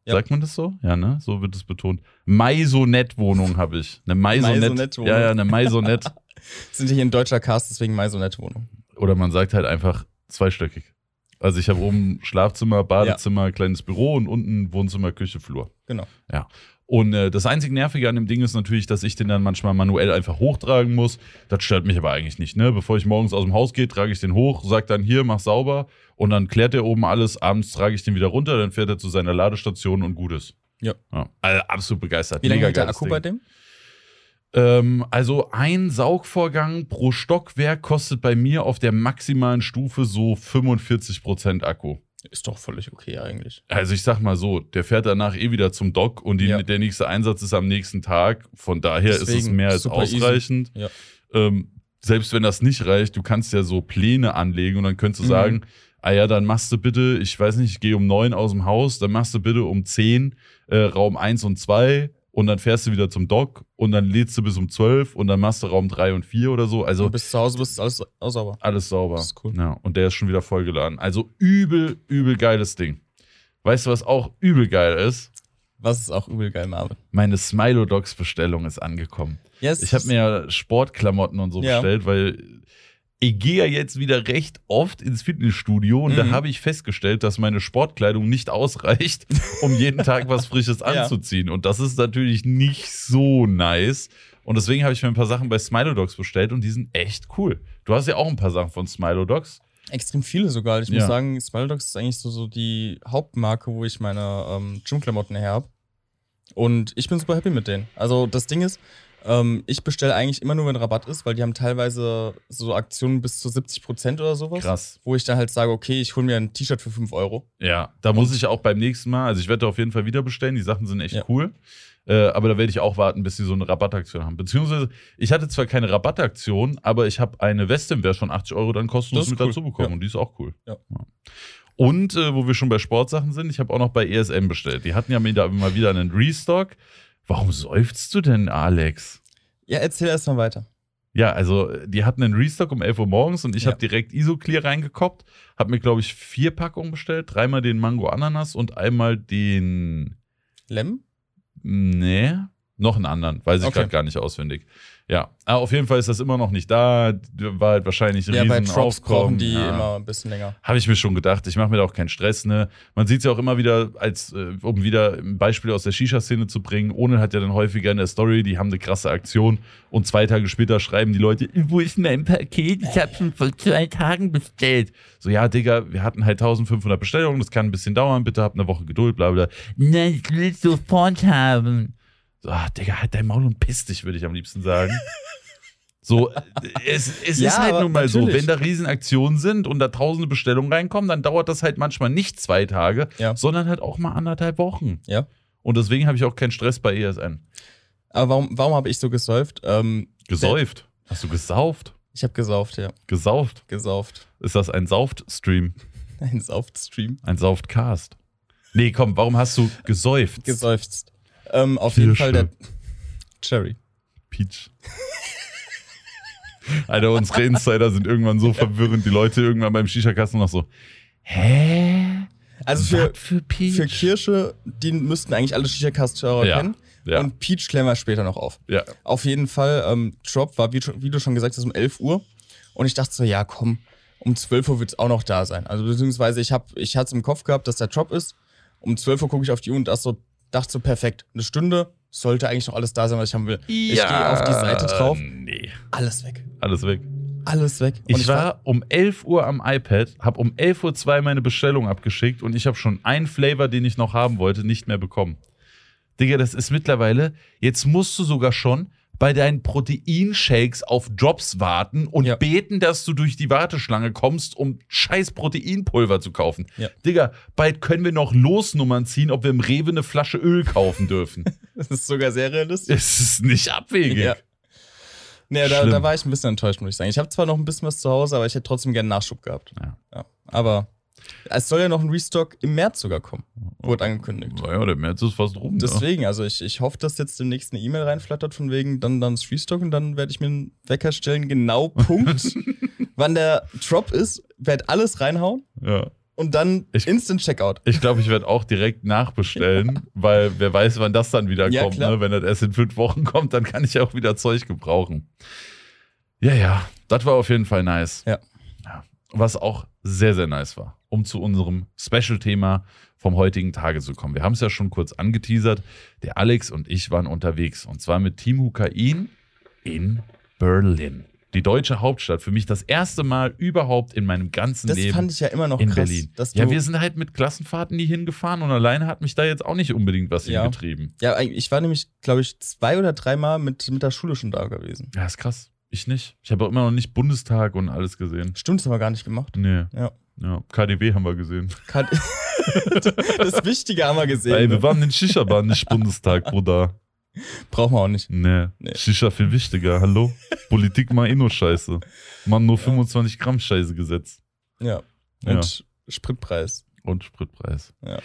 Ja. Sagt man das so? Ja, ne? So wird es betont. Maisonette-Wohnung habe ich. Eine Maisonette. Maisonette-Wohnung. Ja, ja, eine Maisonette. Sind hier ein deutscher Cast, deswegen Maisonette-Wohnung. Oder man sagt halt einfach zweistöckig. Also ich habe oben Schlafzimmer, Badezimmer, kleines Büro und unten Wohnzimmer, Küche, Flur. Genau. Und äh, das einzig Nervige an dem Ding ist natürlich, dass ich den dann manchmal manuell einfach hochtragen muss. Das stört mich aber eigentlich nicht. Ne? Bevor ich morgens aus dem Haus gehe, trage ich den hoch, sag dann hier, mach sauber und dann klärt er oben alles. Abends trage ich den wieder runter, dann fährt er zu seiner Ladestation und gut ist. Ja. Also absolut begeistert. Wie lange hält der Akku Ding. bei dem? Ähm, also ein Saugvorgang pro Stockwerk kostet bei mir auf der maximalen Stufe so 45% Akku. Ist doch völlig okay eigentlich. Also ich sag mal so, der fährt danach eh wieder zum Dock und die, Ja. der nächste Einsatz ist am nächsten Tag. Von daher ist es Deswegen mehr als ausreichend. Ja. Ähm, selbst wenn das nicht reicht, du kannst ja so Pläne anlegen und dann könntest du Mhm. sagen, ah ja, dann machst du bitte, ich weiß nicht, ich gehe um neun aus dem Haus, dann machst du bitte um zehn äh, Raum eins und zwei und dann fährst du wieder zum Dock und dann lädst du bis um zwölf und dann machst du Raum drei und vier oder so. Also Also bis zu Hause bist du alles alles sauber. alles sauber. Das ist cool. Ja, und der ist schon wieder vollgeladen. Also übel, übel geiles Ding. Weißt du, was auch übel geil ist? Was ist auch übel geil, Marvin. Meine Smilodogs-Bestellung ist angekommen. Yes. Ich habe mir ja Sportklamotten und so Ja. bestellt, weil ich gehe ja jetzt wieder recht oft ins Fitnessstudio und da Mhm. habe ich festgestellt, dass meine Sportkleidung nicht ausreicht, um jeden Tag was Frisches Ja. anzuziehen. Und das ist natürlich nicht so nice. Und deswegen habe ich mir ein paar Sachen bei Smilodogs bestellt und die sind echt cool. Du hast ja auch ein paar Sachen von Smilodogs. extrem viele sogar. Ich Ja. muss sagen, Smiledogs ist eigentlich so, so die Hauptmarke, wo ich meine ähm, Gymklamotten her habe. Und ich bin super happy mit denen. Also das Ding ist, ähm, ich bestelle eigentlich immer nur, wenn Rabatt ist, weil die haben teilweise so Aktionen bis zu 70% oder sowas. Krass. Wo ich dann halt sage, okay, ich hole mir ein T-Shirt für 5 Euro. Ja, da muss ich auch beim nächsten Mal, also ich werde auf jeden Fall wieder bestellen, die Sachen sind echt Ja. cool. Äh, aber da werde ich auch warten, bis sie so eine Rabattaktion haben. Beziehungsweise, ich hatte zwar keine Rabattaktion, aber ich habe eine Weste im Wert von 80 Euro dann kostenlos mit cool. dazu bekommen Ja. und die ist auch cool. Ja. Und äh, wo wir schon bei Sportsachen sind, ich habe auch noch bei ESM bestellt. Die hatten ja mal wieder einen Restock. Warum seufzt du denn, Alex? Ja, erzähl erst mal weiter. Ja, also die hatten einen Restock um 11 Uhr morgens und ich Ja. habe direkt Isoclear reingekoppt, habe mir, glaube ich, vier Packungen bestellt. Dreimal den Mango Ananas und einmal den Lem? Nee, noch einen anderen. Weiß ich Okay. gerade gar nicht auswendig. Ja, aber auf jeden Fall ist das immer noch nicht da. War halt wahrscheinlich ein Ja, bei riesen Drops Aufkommen. brauchen die ja. immer ein bisschen länger. Habe ich mir schon gedacht. Ich mache mir da auch keinen Stress. Ne? Man sieht es ja auch immer wieder, als äh, um wieder ein Beispiel aus der Shisha-Szene zu bringen. Ohne hat ja dann häufiger in der Story, die haben eine krasse Aktion und zwei Tage später schreiben die Leute, wo ist mein Paket? Ich habe schon vor zwei Tagen bestellt. So, ja, Digga, wir hatten halt 1500 Bestellungen, das kann ein bisschen dauern, bitte habt eine Woche Geduld, bla bla. Nein, ich will es sofort haben. So, ah, Digga, halt dein Maul und piss dich, würde ich am liebsten sagen. So, es, es Ja, ist halt nun mal so, natürlich. wenn da Riesenaktionen sind und da tausende Bestellungen reinkommen, dann dauert das halt manchmal nicht zwei Tage, Ja. sondern halt auch mal anderthalb Wochen. Ja. Und deswegen habe ich auch keinen Stress bei ESN. Aber warum, warum habe ich so gesäuft? Ähm, Gesäuft. Hast du gesauft? ich habe gesauft, ja. Gesauft. Gesauft. Ist das ein Sauft-Stream? Ein Sauftstream. Ein Sauftcast? Nee, komm, warum hast du gesäuft? Geseufzt. Ähm, auf jeden Kirsche. Fall der Cherry. Peach. Alter, unsere Insider sind irgendwann so verwirrend. Die Leute irgendwann beim Shisha-Kasten noch so, hä? Also für, für Peach? für Kirsche, die müssten eigentlich alle Shisha-Cast-Hörer Ja. kennen. Ja. Und Peach klären wir später noch auf. ja. Auf jeden Fall, ähm, Drop war, wie, wie du schon gesagt hast, um 11 Uhr. Und ich dachte so, ja, komm, um 12 Uhr wird es auch noch da sein. Also beziehungsweise ich, hab- ich hatte es im Kopf gehabt, dass der Drop ist. Um 12 Uhr gucke ich auf die Uhr und dachte so, dachte so, perfekt. Eine Stunde sollte eigentlich noch alles da sein, was ich haben will. Ich gehe auf die Seite drauf, Nee. alles weg. Alles weg. Alles weg. Und Ich, war um 11 Uhr am iPad, habe um 11.02 Uhr meine Bestellung abgeschickt und ich habe schon einen Flavor, den ich noch haben wollte, nicht mehr bekommen. Digga, das ist mittlerweile, jetzt musst du sogar schon bei deinen Proteinshakes auf Drops warten und Ja. beten, dass du durch die Warteschlange kommst, um scheiß Proteinpulver zu kaufen. Ja. Digga, bald können wir noch Losnummern ziehen, ob wir im Rewe eine Flasche Öl kaufen dürfen. Das ist sogar sehr realistisch. Es ist nicht abwegig. Ja. Nee, da, da war ich ein bisschen enttäuscht, muss ich sagen. Ich habe zwar noch ein bisschen was zu Hause, aber ich hätte trotzdem gerne Nachschub gehabt. Ja. Ja. Aber es soll ja noch ein Restock im März sogar kommen. Wurde angekündigt. Naja, der März ist fast rum. ne? Deswegen, also ich, ich hoffe, dass jetzt demnächst eine E-Mail reinflattert von wegen dann dann das Restock und dann werde ich mir einen Wecker stellen, genau Punkt, wann der Drop ist, werde alles reinhauen Ja. und dann Ich- Instant Checkout. Ich glaube, ich werde auch direkt nachbestellen, weil wer weiß, wann das dann wieder Ja, kommt. Ne? Wenn das erst in fünf Wochen kommt, dann kann ich auch wieder Zeug gebrauchen. Ja, ja, das war auf jeden Fall nice. Ja. ja. Was auch sehr, sehr nice war, um zu unserem Special-Thema vom heutigen Tage zu kommen. Wir haben es ja schon kurz angeteasert. Der Alex und ich waren unterwegs und zwar mit Team Hukain in Berlin. Die deutsche Hauptstadt. Für mich das erste Mal überhaupt in meinem ganzen Das Leben fand ich ja immer noch in krass. Berlin. Ja, wir sind halt mit Klassenfahrten nie hingefahren und alleine hat mich da jetzt auch nicht unbedingt was Ja. hingetrieben. ja, ich war nämlich, glaube ich, zwei oder dreimal mit, mit der Schule schon da gewesen. Ja, ist krass. Ich nicht. Ich habe auch immer noch nicht Bundestag und alles gesehen. Stimmt, das haben wir gar nicht gemacht. Nee. Ja. Ja, KDW haben wir gesehen. Kann- das Wichtige haben wir gesehen. Ey, wir ne? waren in Shisha-Bar, nicht Bundestag, Bruder. Brauchen wir auch nicht. Nee. Nee. Shisha viel wichtiger. Hallo? Politik mal eh nur Scheiße. Man nur 25 Gramm Scheiße gesetzt. Ja. Ja. Und Spritpreis. Und Spritpreis. Ja.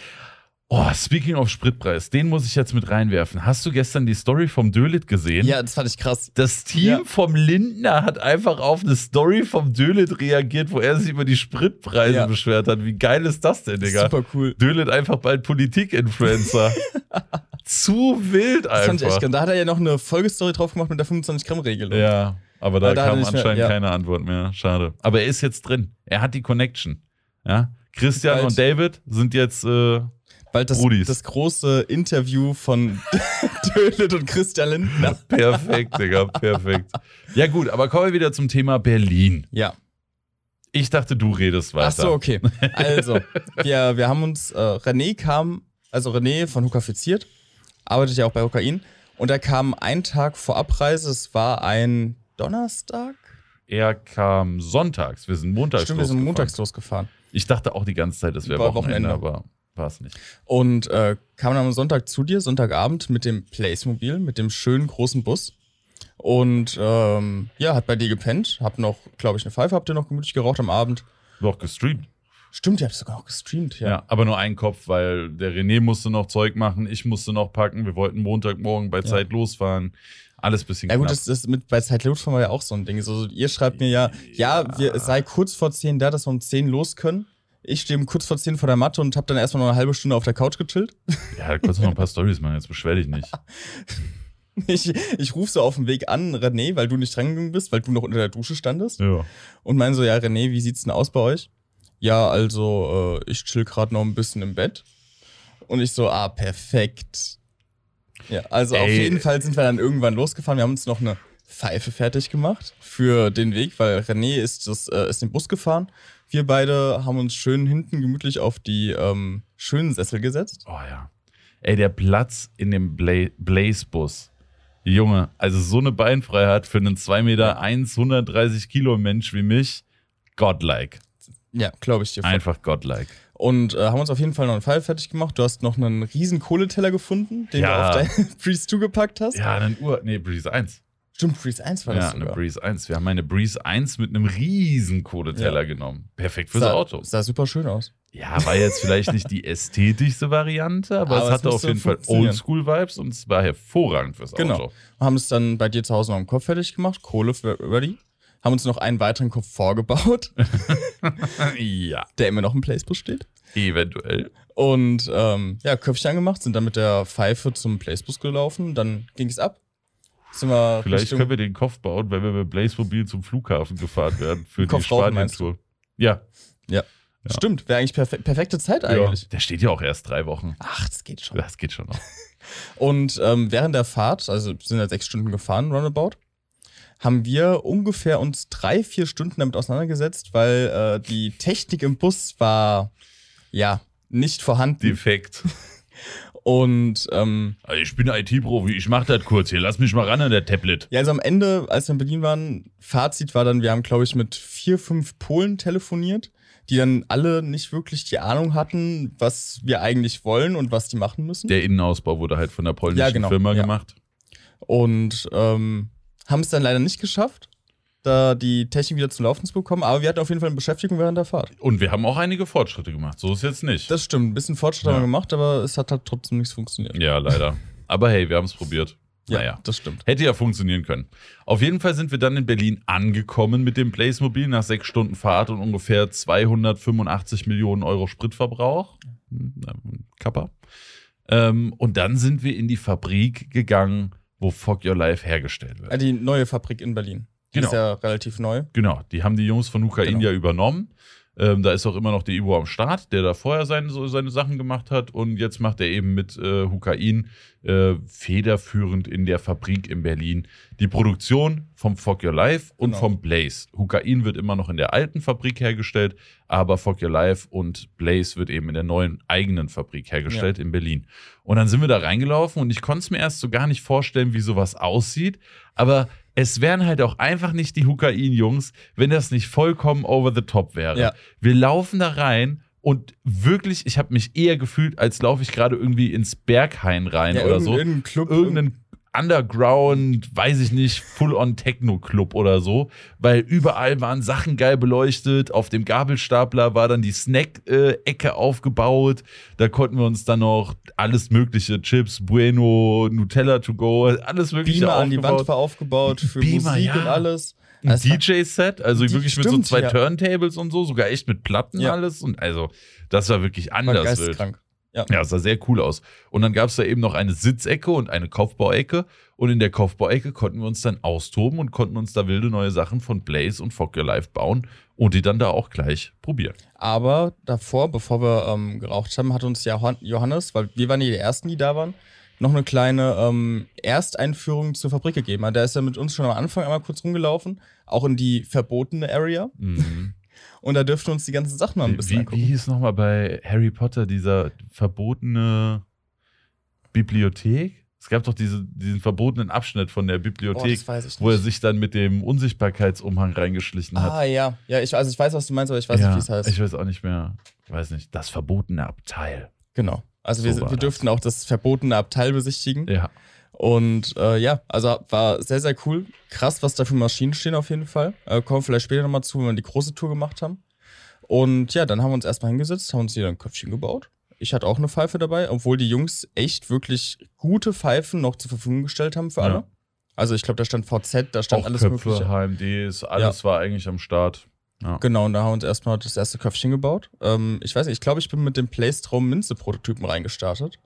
Oh, speaking of Spritpreis, den muss ich jetzt mit reinwerfen. Hast du gestern die Story vom Dölit gesehen? Ja, das fand ich krass. Das Team Ja. vom Lindner hat einfach auf eine Story vom Dölit reagiert, wo er sich über die Spritpreise Ja. beschwert hat. Wie geil ist das denn, Digga? Super cool. Dölit einfach bald Politik-Influencer. Zu wild Das fand ich echt einfach. geil. Da hat er ja noch eine Folgestory drauf gemacht mit der 25-Gramm-Regelung. Ja, aber da Aber da kam nicht mehr- anscheinend ja. keine Antwort mehr. Schade. Aber er ist jetzt drin. Er hat die Connection. Ja. Christian und David sind jetzt äh, Bald das, Brudis. das große Interview von Dölit und Christian Lindner. perfekt, Digga, perfekt. Ja, gut, aber kommen wir wieder zum Thema Berlin. Ja. Ich dachte, du redest weiter. Ach so, okay. Also, wir, wir haben uns, äh, René kam, also René von Hukafiziert, arbeitet ja auch bei Hukain. Und er kam einen Tag vor Abreise, es war ein Donnerstag? Er kam sonntags. Wir sind montags Stimmt, wir sind losgefahren. montags losgefahren. Ich dachte auch die ganze Zeit, es wäre Wochenende, Wochenende. aber war es nicht. Und äh, kam dann am Sonntag zu dir, Sonntagabend, mit dem Placemobil, mit dem schönen großen Bus. Und ähm, ja, hat bei dir gepennt. Hab noch, glaube ich, eine Pfeife habt ihr noch gemütlich geraucht am Abend. Doch gestreamt. Stimmt, ihr habt sogar noch gestreamt, Ja. ja. aber nur ein Kopf, weil der René musste noch Zeug machen, ich musste noch packen. Wir wollten Montagmorgen bei Zeit losfahren. Alles bisschen Ja gut, das, das mit bei Zeitlotfahren war ja auch so ein Ding. So, ihr schreibt mir ja, ja, wir, es sei kurz vor 10 da, dass wir um 10 los können. Ich stehe um kurz vor 10 vor der Matte und habe dann erstmal noch eine halbe Stunde auf der Couch gechillt. ja, da kannst du noch ein paar Stories machen, jetzt beschwer dich nicht. Ich, ich rufe so auf dem Weg an, René, weil du nicht drangegangen bist, weil du noch unter der Dusche standest. Ja. Und meine so, ja, René, wie sieht's denn aus bei euch? Ja, also, äh, ich chill gerade noch ein bisschen im Bett. Und ich so, ah, perfekt. Ja, also auf Ey. jeden Fall sind wir dann irgendwann losgefahren. Wir haben uns noch eine Pfeife fertig gemacht für den Weg, weil René ist, das, äh, ist den Bus gefahren. Wir beide haben uns schön hinten gemütlich auf die ähm, schönen Sessel gesetzt. Oh ja. Ey, der Platz in dem Bla Blaze-Bus. Junge, also so eine Beinfreiheit für einen 2 Meter 1, 130 Kilo Mensch wie mich, godlike. Ja, glaube ich dir. Einfach godlike. Und äh, haben uns auf jeden Fall noch einen Pfeil fertig gemacht. Du hast noch einen riesen Kohleteller gefunden, den Ja. du auf dein Breeze zugepackt hast. Ja, einen Uhr, nee, Breeze 1. Stimmt, Breeze 1 war Ja, das eine sogar. Breeze 1. Wir haben eine Breeze 1 mit einem riesen Kohleteller genommen. Perfekt fürs sah, Auto. Sah super schön aus. Ja, war jetzt vielleicht nicht die ästhetischste Variante, aber, Aber es hatte auf jeden Fall. Oldschool-Vibes und es war hervorragend fürs Genau. Auto. Haben es dann bei dir zu Hause noch im Kopf fertig gemacht, Kohle ready. Haben uns noch einen weiteren Kopf vorgebaut, ja, der immer noch im Placebus steht. eventuell. Und ähm, ja, Köpfchen angemacht, sind dann mit der Pfeife zum Placebus gelaufen. Dann ging es ab. Vielleicht Richtung- können wir den Kopf bauen, wenn wir mit Blazemobil zum Flughafen gefahren werden für die Spanien-Tour. Ja, Ja. Stimmt, wäre eigentlich perfe perfekte Zeit ja, eigentlich. der steht ja auch erst drei Wochen. Ach, das geht schon. Das geht schon noch. Und ähm, während der Fahrt, also sind ja sechs Stunden gefahren, roundabout, haben wir ungefähr uns drei, vier Stunden damit auseinandergesetzt, weil äh, die Technik im Bus war, ja, nicht vorhanden. Defekt. Und ähm, Also ich bin IT-Profi, ich mach das kurz hier. Lass mich mal ran an der Tablet. ja, also am Ende, als wir in Berlin waren, Fazit war dann, wir haben, glaube ich, mit vier, fünf Polen telefoniert, die dann alle nicht wirklich die Ahnung hatten, was wir eigentlich wollen und was die machen müssen. Der Innenausbau wurde halt von der polnischen Ja, genau, Firma ja. gemacht. Und ähm, haben es dann leider nicht geschafft, da die Technik wieder zum Laufen zu bekommen. Aber wir hatten auf jeden Fall eine Beschäftigung während der Fahrt. Und wir haben auch einige Fortschritte gemacht. So ist jetzt nicht. Das stimmt, ein bisschen Fortschritt Ja. haben wir gemacht, aber es hat halt trotzdem nichts funktioniert. ja, leider. Aber hey, wir haben es probiert. naja. das stimmt. Hätte ja funktionieren können. Auf jeden Fall sind wir dann in Berlin angekommen mit dem Blazemobil nach sechs Stunden Fahrt und ungefähr 285 Millionen Euro Spritverbrauch. Kappa. Ähm, und dann sind wir in die Fabrik gegangen, wo Fog Your Life hergestellt wird. Äh, Die neue Fabrik in Berlin. Die Genau. ist ja relativ neu. Genau, die haben die Jungs von Huka Genau. India übernommen. Ähm, da ist auch immer noch der Ivo am Start, der da vorher seine, so seine Sachen gemacht hat. Und jetzt macht er eben mit äh, Hukain äh, federführend in der Fabrik in Berlin die Produktion vom Fog Your Life und Genau. vom Blaze. Hukain wird immer noch in der alten Fabrik hergestellt, aber Fog Your Life und Blaze wird eben in der neuen eigenen Fabrik hergestellt in Berlin. Und dann sind wir da reingelaufen und ich konnte es mir erst so gar nicht vorstellen, wie sowas aussieht. Aber es wären halt auch einfach nicht die Hukain-Jungs, wenn das nicht vollkommen over the top wäre. Ja. Wir laufen da rein und wirklich, ich habe mich eher gefühlt, als laufe ich gerade irgendwie ins Berghain rein Ja, oder irgendein, so. irgendein Club. Underground, weiß ich nicht, Full-on-Techno-Club oder so, weil überall waren Sachen geil beleuchtet. Auf dem Gabelstapler war dann die Snack-Ecke aufgebaut. Da konnten wir uns dann noch alles Mögliche, Chips, Bueno, Nutella to go, alles Mögliche Beamer an die aufgebaut. Wand war aufgebaut für Beamer, Musik ja. und alles. Ein Also DJ-Set, also Die- wirklich mit so stimmt, zwei ja. Turntables und so, sogar echt mit Platten Ja. alles. Und also, das war wirklich war anders wild. Ja. Ja, es sah sehr cool aus. Und dann gab es da eben noch eine Sitzecke und eine Kopfbauecke. Und in der Kopfbauecke konnten wir uns dann austoben und konnten uns da wilde neue Sachen von Blaze und Fog Your Life bauen und die dann da auch gleich probieren. Aber davor, bevor wir ähm, geraucht haben, hat uns ja Johannes, weil wir waren ja die Ersten, die da waren, noch eine kleine ähm, Ersteinführung zur Fabrik gegeben. Der ist ja mit uns schon am Anfang einmal kurz rumgelaufen, auch in die verbotene Area. Mhm. Und da dürften wir uns die ganzen Sachen mal ein bisschen wie, angucken. wie hieß nochmal bei Harry Potter dieser verbotene Bibliothek? Es gab doch diese, diesen verbotenen Abschnitt von der Oh, Bibliothek, ich nicht. wo er sich dann mit dem Unsichtbarkeitsumhang reingeschlichen hat. ah, ja. Ja, ich, also ich weiß, was du meinst, aber ich weiß nicht, wie es heißt. Ich weiß auch nicht mehr. Weiß nicht. Das verbotene Abteil. genau. Also So wir, wir dürften auch das verbotene Abteil besichtigen. Ja. Und äh, ja, also war sehr, sehr cool. Krass, was da für Maschinen stehen auf jeden Fall. Äh, kommen wir vielleicht später nochmal zu, wenn wir die große Tour gemacht haben. Und ja, dann haben wir uns erstmal hingesetzt, haben uns hier ein Köpfchen gebaut. Ich hatte auch eine Pfeife dabei, obwohl die Jungs echt wirklich gute Pfeifen noch zur Verfügung gestellt haben für Ja. alle. Also ich glaube, da stand VZ, da stand Auch alles Köpfe, Mögliche. HMDs, alles war eigentlich am Start. Ja. Genau, und da haben wir uns erstmal das erste Köpfchen gebaut. Ähm, ich weiß nicht, ich glaube, ich bin mit dem Playstraum Minze-Prototypen reingestartet.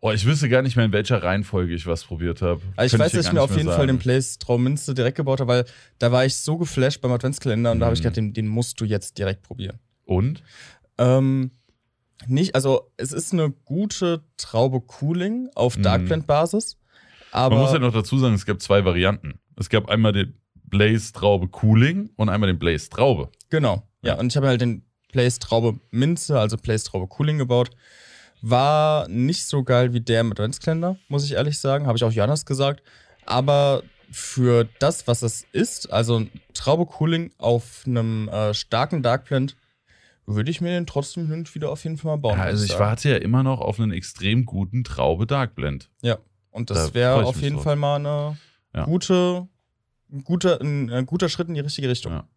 Oh, ich wüsste gar nicht mehr, in welcher Reihenfolge ich was probiert habe. Also ich Könnte weiß, dir dass ich mir auf jeden Fall sagen. den Place Trauminze direkt gebaut habe, weil da war ich so geflasht beim Adventskalender und da habe ich Mhm. gedacht, den, den musst du jetzt direkt probieren. Und? Ähm, nicht, also es ist eine gute Traube Cooling auf Mhm. Darkblend-Basis, Man muss ja aber noch dazu sagen, es gab zwei Varianten. Es gab einmal den Blaze Traube Cooling und einmal den Blaze Traube. genau. Ja, Ja. und ich habe halt den Place Traube Minze, also Place Traube Cooling gebaut. War nicht so geil wie der im Adventskalender, muss ich ehrlich sagen. Habe ich auch Johannes gesagt. Aber für das, was es ist, also ein Traube Cooling auf einem äh, starken Dark Blend, würde ich mir den trotzdem hin wieder auf jeden Fall mal bauen. Ja, also ich sagen. warte ja immer noch auf einen extrem guten Traube Dark Blend. Ja, und Da das freu wäre auf jeden drauf. Fall mal eine Ja. gute, ein guter, ein, ein guter Schritt in die richtige Richtung. Ja.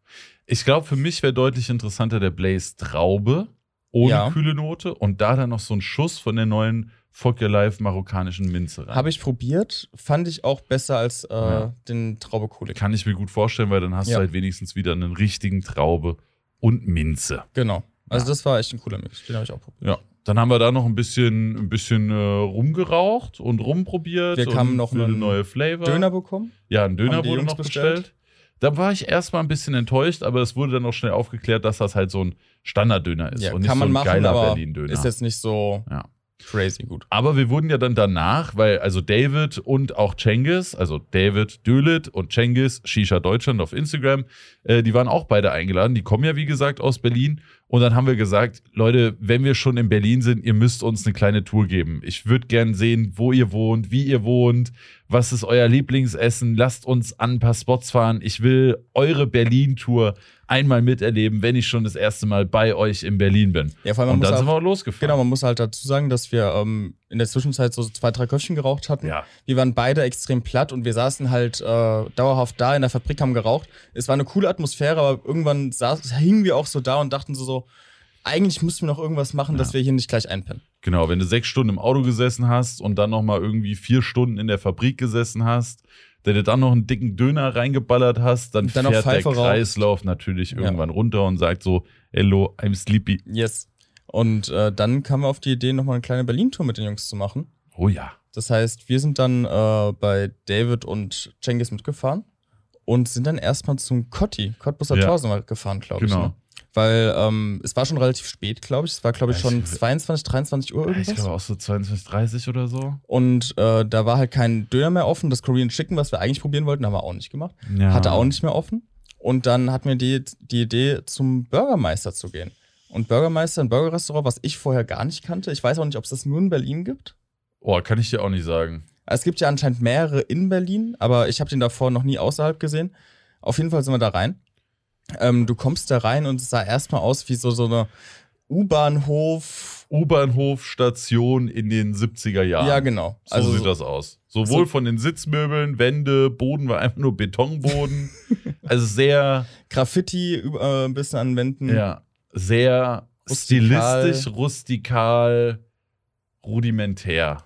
Ich glaube, für mich wäre deutlich interessanter der Blaze Traube ohne Ja. kühle Note und da dann noch so ein Schuss von der neuen Fuck Your Life marokkanischen Minze rein. Habe ich probiert, fand ich auch besser als äh, Ja. den Traube Cooling. Kann ich mir gut vorstellen, weil dann hast Ja. du halt wenigstens wieder einen richtigen Traube und Minze. Genau. Also das war echt ein cooler Mix. Den habe ich auch probiert. Ja. Dann haben wir da noch ein bisschen, ein bisschen äh, rumgeraucht und rumprobiert. Wir und noch einen neue Flavor. Döner bekommen. Ja, ein Döner Haben wurde noch bestellt. bestellt. Da war ich erstmal ein bisschen enttäuscht, aber es wurde dann auch schnell aufgeklärt, dass das halt so ein Standarddöner ist Ja, und nicht so ein machen, geiler Berlin-Döner. ist jetzt nicht so Ja. Crazy gut. Aber wir wurden ja dann danach, weil also David und auch Cengiz, also David Dölit und Cengiz, Shisha Deutschland auf Instagram, äh, die waren auch beide eingeladen. Die kommen ja, wie gesagt, aus Berlin. Und dann haben wir gesagt, Leute, wenn wir schon in Berlin sind, ihr müsst uns eine kleine Tour geben. Ich würde gern sehen, wo ihr wohnt, wie ihr wohnt, was ist euer Lieblingsessen. Lasst uns an ein paar Spots fahren. Ich will eure Berlin-Tour einmal miterleben, wenn ich schon das erste Mal bei euch in Berlin bin. Ja, vor allem man Und muss dann sind auch, wir auch losgefahren. genau, man muss halt dazu sagen, dass wir ähm, in der Zwischenzeit so zwei, drei Köpfchen geraucht hatten. Ja. Wir waren beide extrem platt und wir saßen halt äh, dauerhaft da in der Fabrik, haben geraucht. Es war eine coole Atmosphäre, aber irgendwann saß, hingen wir auch so da und dachten so, so eigentlich müssten wir noch irgendwas machen, dass Ja. wir hier nicht gleich einpennen. Genau, wenn du sechs Stunden im Auto gesessen hast und dann nochmal irgendwie vier Stunden in der Fabrik gesessen hast, der dir dann noch einen dicken Döner reingeballert hast, dann, dann fährt der. Kreislauf natürlich Ja. irgendwann runter und sagt so, hello, I'm sleepy. Yes. Und äh, dann kamen wir auf die Idee, nochmal eine kleine Berlin-Tour mit den Jungs zu machen. Oh ja. Das heißt, wir sind dann äh, bei David und Cengiz mitgefahren und sind dann erstmal zum Cotti, Cottbusser Ja. Tor sind wir gefahren, glaube ich. Genau. Ne? Weil ähm, es war schon relativ spät, glaube ich. Es war, glaube ich, schon ich- 22, 23 Uhr Ich irgendwas. glaube auch so 22, 30 oder so. Und äh, da war halt kein Döner mehr offen. Das Korean Chicken, was wir eigentlich probieren wollten, haben wir auch nicht gemacht. Ja. Hatte auch nicht mehr offen. Und dann hatten wir die, die Idee, zum Burgermeister zu gehen. Und Burgermeister, ein Burgerrestaurant, was ich vorher gar nicht kannte. Ich weiß auch nicht, ob es das nur in Berlin gibt. Oh, kann ich dir auch nicht sagen. Es gibt ja anscheinend mehrere in Berlin, aber ich habe den davor noch nie außerhalb gesehen. Auf jeden Fall sind wir da rein. Ähm, du kommst da rein und es sah erstmal aus wie so, so eine U-Bahnhof. U-Bahnhof-Station in den 70er Jahren. Ja, genau. So Also sieht so- das aus. Sowohl so- von den Sitzmöbeln, Wände, Boden war einfach nur Betonboden. also sehr, Graffiti über- äh, ein bisschen an Wänden. ja, sehr Rustikal. stilistisch, rustikal, rudimentär.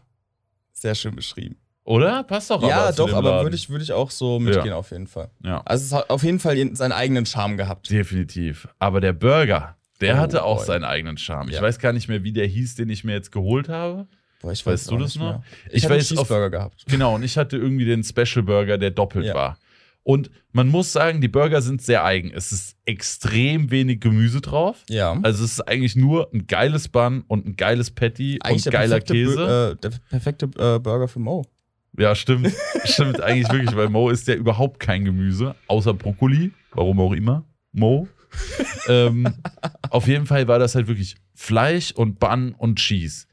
Sehr schön beschrieben. Oder? Passt doch ja, doch, aber würde ich, würde ich auch so mitgehen, auf jeden Fall. Ja, Also es hat auf jeden Fall seinen eigenen Charme gehabt. definitiv. Aber der Burger, der Oh, hatte auch boy. seinen eigenen Charme. Ich Ja. weiß gar nicht mehr, wie der hieß, den ich mir jetzt geholt habe. Boah, ich Weißt es du das noch? mehr. Ich Ich, hatte weiß einen Cheeseburger gehabt. Genau, und ich hatte irgendwie den Special Burger, der doppelt Ja. war. Und man muss sagen, die Burger sind sehr eigen. Es ist extrem wenig Gemüse drauf. Ja. Also es ist eigentlich nur ein geiles Bun und ein geiles Patty Eigentlich und geiler Käse. Bu- äh, der perfekte äh, Burger für Mo. Ja, stimmt. stimmt eigentlich wirklich, weil Mo ist ja überhaupt kein Gemüse, außer Brokkoli. Warum auch immer. Mo. ähm, auf jeden Fall war das halt wirklich Fleisch und Bun und Cheese.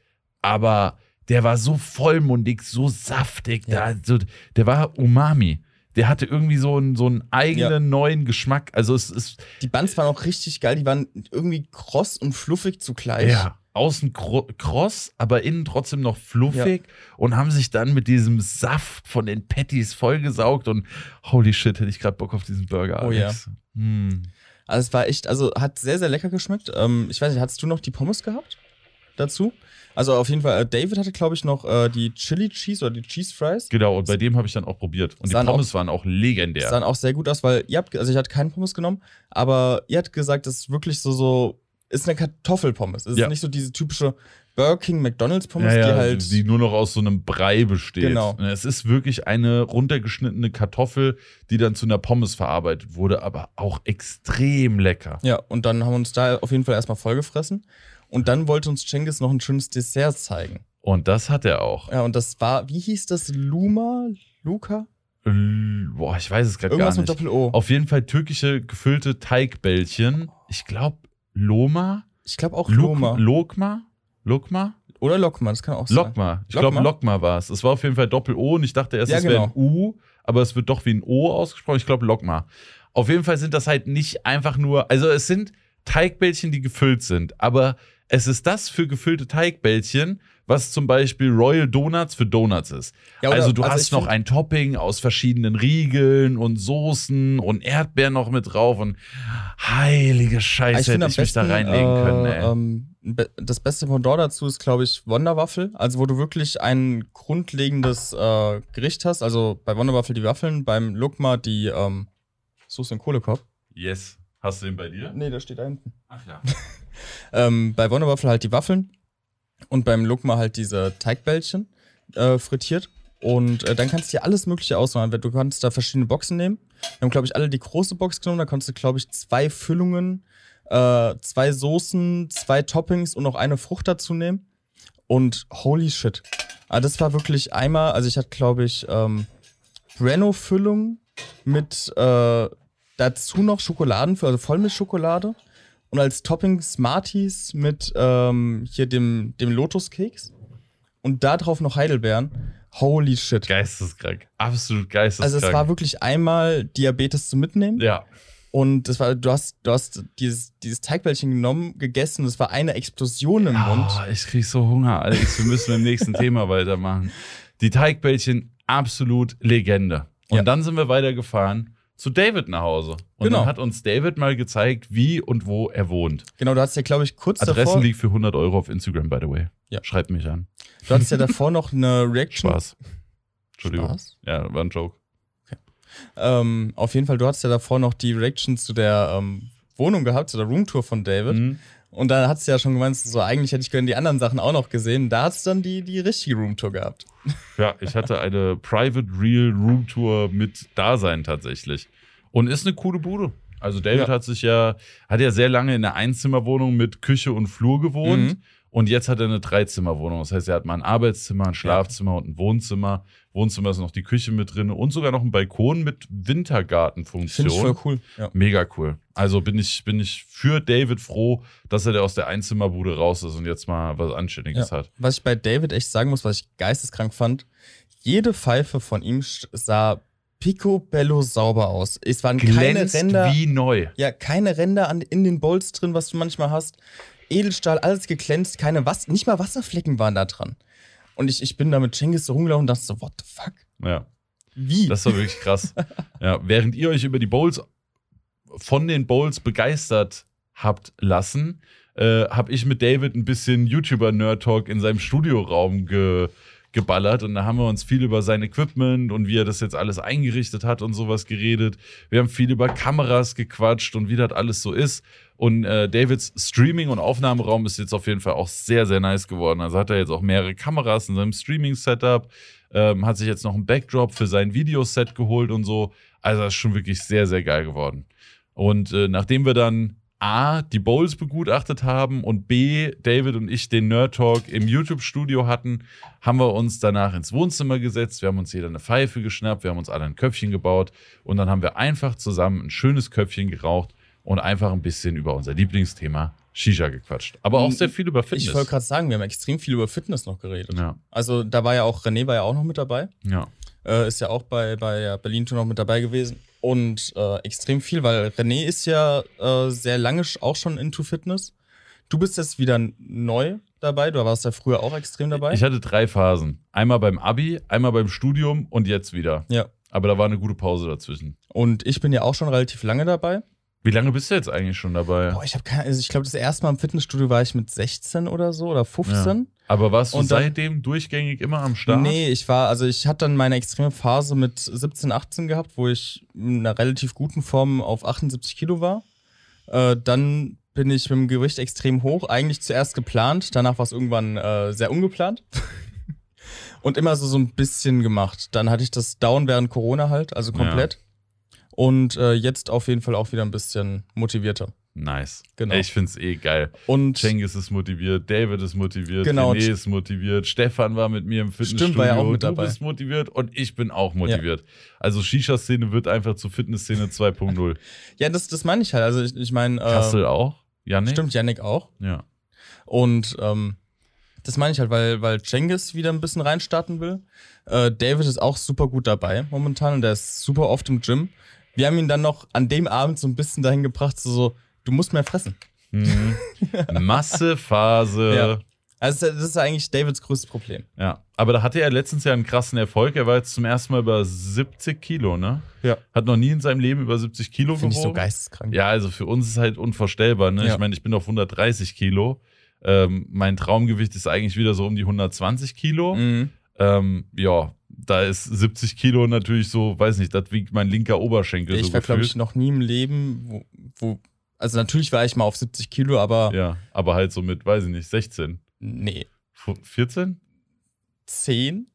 Aber der war so vollmundig, so saftig. Ja. Da, so, der war Umami. Der hatte irgendwie so einen, so einen eigenen Ja. neuen Geschmack. Also es ist Die Buns waren auch richtig geil. Die waren irgendwie kross und fluffig zugleich. Ja, außen kro- kross, aber innen trotzdem noch fluffig und haben sich dann mit diesem Saft von den Patties vollgesaugt und holy shit, hätte ich gerade Bock auf diesen Burger. Oh Alex. Hm. Also es war echt, also hat sehr, sehr lecker geschmeckt. Ähm, ich weiß nicht, hattest du noch die Pommes gehabt dazu? Also auf jeden Fall, äh, David hatte, glaube ich, noch äh, die Chili Cheese oder die Cheese Fries. Genau, und bei dem habe ich dann auch probiert. Und die Pommes waren auch legendär. sahen auch sehr gut aus, weil ihr habt, also ich hatte keinen Pommes genommen, aber ihr habt gesagt, das ist wirklich so, so, ist eine Kartoffelpommes. Es Ja. ist nicht so diese typische Burger King McDonalds Pommes, ja, ja, die halt, die nur noch aus so einem Brei besteht. Genau. Es ist wirklich eine runtergeschnittene Kartoffel, die dann zu einer Pommes verarbeitet wurde, aber auch extrem lecker. ja, und dann haben wir uns da auf jeden Fall erstmal vollgefressen. Und dann wollte uns Cengiz noch ein schönes Dessert zeigen. Und das hat er auch. Ja, und das war, wie hieß das? Luma? Luca? Boah, ich weiß es gerade gar Irgendwas nicht. mit Doppel-O. Auf jeden Fall türkische gefüllte Teigbällchen. Ich glaube, Loma. Ich glaube auch Loma. Lokma. Lokma. Oder Lokma, das kann auch sein. Lokma. Ich glaube, Lokma? War es. Es war auf jeden Fall Doppel-O und ich dachte erst, Ja, es wäre ein genau. U, aber es wird doch wie ein O ausgesprochen. Ich glaube, Lokma. Auf jeden Fall sind das halt nicht einfach nur, also es sind Teigbällchen, die gefüllt sind, aber es ist das für gefüllte Teigbällchen, was zum Beispiel Royal Donuts für Donuts ist. Ja, oder- also du also hast ich noch ein Topping aus verschiedenen Riegeln und Soßen und Erdbeeren noch mit drauf und heilige Ich Scheiße, finde hätte ich mich da besten, reinlegen können, äh, ey. ähm, das beste Pendant dazu ist, glaube ich, Wonderwaffel. Also, wo du wirklich ein grundlegendes äh, Gericht hast. Also bei Wonderwaffel die Waffeln, beim Lukma die ähm, Soße in Kohlekorb. Yes. Hast du den bei dir? Nee, der steht da hinten. Ach ja. Ähm, bei Wonderwaffel halt die Waffeln und beim Lukma halt diese Teigbällchen äh, frittiert. Und äh, dann kannst du dir alles Mögliche ausmachen. Du kannst da verschiedene Boxen nehmen. Wir haben, glaube ich, alle die große Box genommen. Da konntest du, glaube ich, zwei Füllungen, äh, zwei Soßen, zwei Toppings und noch eine Frucht dazu nehmen. Und holy shit. Also das war wirklich einmal, also ich hatte, glaube ich, ähm, Brenno-Füllung mit äh, dazu noch Schokoladenfüllung, also Vollmilchschokolade. Und als Topping Smarties mit ähm, hier dem, dem Lotuskeks. Und da drauf noch Heidelbeeren. Holy shit. Geisteskrank. Absolut geisteskrank. Also es war wirklich einmal Diabetes zu mitnehmen. Ja. Und das war, du hast, du hast dieses, dieses Teigbällchen genommen, gegessen, es war eine Explosion im Mund. Oh, ich krieg so Hunger, Alex. Wir müssen im nächsten Thema weitermachen. Die Teigbällchen, absolut Legende. Und Ja. dann sind wir weitergefahren zu David nach Hause. Und Genau. dann hat uns David mal gezeigt, wie und wo er wohnt. Genau, du hast ja, glaube ich, kurz Adressen davor, liegt für 100 Euro auf Instagram, by the way. Ja. Schreibt mich an. du hattest ja davor noch eine Reaction. Spaß. Entschuldigung. Spaß? Ja, war ein Joke. Ähm, auf jeden Fall, du hattest ja davor noch die Reaction zu der ähm, Wohnung gehabt, zu der Roomtour von David. Mhm. Und da hat es ja schon gemeint, so eigentlich hätte ich gerne die anderen Sachen auch noch gesehen. Da hat es dann die, die richtige Roomtour gehabt. Ja, ich hatte eine Private Real Room Tour mit Dasein tatsächlich. Und ist eine coole Bude. Also David Ja. hat sich ja, hat ja sehr lange in einer Einzimmerwohnung mit Küche und Flur gewohnt. Mhm. Und jetzt hat er eine Dreizimmerwohnung. Das heißt, er hat mal ein Arbeitszimmer, ein Schlafzimmer und ein Wohnzimmer. Wohnzimmer ist noch die Küche mit drin und sogar noch ein Balkon mit Wintergartenfunktion. Finde ich voll cool. Ja. Mega cool. Also bin ich, bin ich für David froh, dass er da aus der Einzimmerbude raus ist und jetzt mal was Anständiges Ja. hat. Was ich bei David echt sagen muss, was ich geisteskrank fand, jede Pfeife von ihm sah picobello sauber aus. Es waren keine Ränder, wie neu. ja, keine Ränder an, in den Bowls drin, was du manchmal hast. Edelstahl, alles geglänzt, keine Was nicht mal Wasserflecken waren da dran. Und ich, ich bin da mit Cengiz so rumgelaufen und dachte so, what the fuck? Ja. Wie? Das war wirklich krass. ja, während ihr euch über die Bowls von den Bowls begeistert habt lassen, äh, habe ich mit David ein bisschen YouTuber-Nerd-Talk in seinem Studioraum ge geballert und da haben wir uns viel über sein Equipment und wie er das jetzt alles eingerichtet hat und sowas geredet. Wir haben viel über Kameras gequatscht und wie das alles so ist. Und äh, Davids Streaming- und Aufnahmeraum ist jetzt auf jeden Fall auch sehr, sehr nice geworden. Also hat er jetzt auch mehrere Kameras in seinem Streaming-Setup, ähm, hat sich jetzt noch einen Backdrop für sein Videoset geholt und so. Also das ist schon wirklich sehr, sehr geil geworden. Und äh, nachdem wir dann A, die Bowls begutachtet haben und B, David und ich den Nerd Talk im YouTube-Studio hatten, haben wir uns danach ins Wohnzimmer gesetzt. Wir haben uns jeder eine Pfeife geschnappt, wir haben uns alle ein Köpfchen gebaut und dann haben wir einfach zusammen ein schönes Köpfchen geraucht und einfach ein bisschen über unser Lieblingsthema Shisha gequatscht. Aber auch sehr viel über Fitness. ich wollte gerade sagen, wir haben extrem viel über Fitness noch geredet. ja, Also da war ja auch, René war ja auch noch mit dabei. ja. Äh, ist ja auch bei, bei Berlin Tour noch mit dabei gewesen. Und äh, extrem viel, weil René ist ja äh, sehr lange auch schon into Fitness. Du bist jetzt wieder neu dabei. Du warst ja früher auch extrem dabei. Ich hatte drei Phasen. Einmal beim Abi, einmal beim Studium und jetzt wieder. ja. Aber da war eine gute Pause dazwischen. Und ich bin ja auch schon relativ lange dabei. Wie lange bist du jetzt eigentlich schon dabei? Boah, ich habe keine, also ich glaube, das erste Mal im Fitnessstudio war ich mit 16 oder so oder 15. Aber warst du Und dann- seitdem durchgängig immer am Start? Nee, ich war, also ich hatte dann meine extreme Phase mit 17, 18 gehabt, wo ich in einer relativ guten Form auf 78 Kilo war. Äh, dann bin ich mit dem Gewicht extrem hoch, eigentlich zuerst geplant, danach war es irgendwann äh, sehr ungeplant. Und immer so, so ein bisschen gemacht. Dann hatte ich das Down während Corona halt, also komplett. Und äh, jetzt auf jeden Fall auch wieder ein bisschen motivierter. Nice. Genau. Ich find's eh geil. Und Cengiz ist motiviert, David ist motiviert, Genau. René ist motiviert, Stefan war mit mir im Fitnessstudio, Stimmt, war ja auch mit du dabei. bist motiviert und ich bin auch motiviert. Also Shisha-Szene wird einfach zur Fitnessszene 2.0. ja, das, das meine ich halt. Also ich, ich meine, äh, Kassel auch? Janik? stimmt, Yannick auch. Ja. Und ähm, Das meine ich halt, weil, weil Cengiz wieder ein bisschen reinstarten will. Äh, David ist auch super gut dabei momentan und der ist super oft im Gym. Wir haben ihn dann noch an dem Abend so ein bisschen dahin gebracht, so, so du musst mehr fressen. Mhm. Massephase. Ja. Also das ist eigentlich Davids größtes Problem. Ja, aber da hatte er letztens ja einen krassen Erfolg. Er war jetzt zum ersten Mal über 70 Kilo, ne? Ja. Hat noch nie in seinem Leben über 70 Kilo Finde ich so gewogen. geisteskrank. Ja, also für uns ist halt unvorstellbar, ne? Ja. Ich meine, ich bin auf 130 Kilo. Ähm, mein Traumgewicht ist eigentlich wieder so um die 120 Kilo. Mhm. Ähm, ja, da ist 70 Kilo natürlich so, weiß nicht, das wiegt mein linker Oberschenkel Ich so war, glaube ich, noch nie im Leben, wo, wo. Also natürlich war ich mal auf 70 Kilo, aber Ja, aber halt so mit, weiß ich nicht, 16, nee. Fu- 14? 10?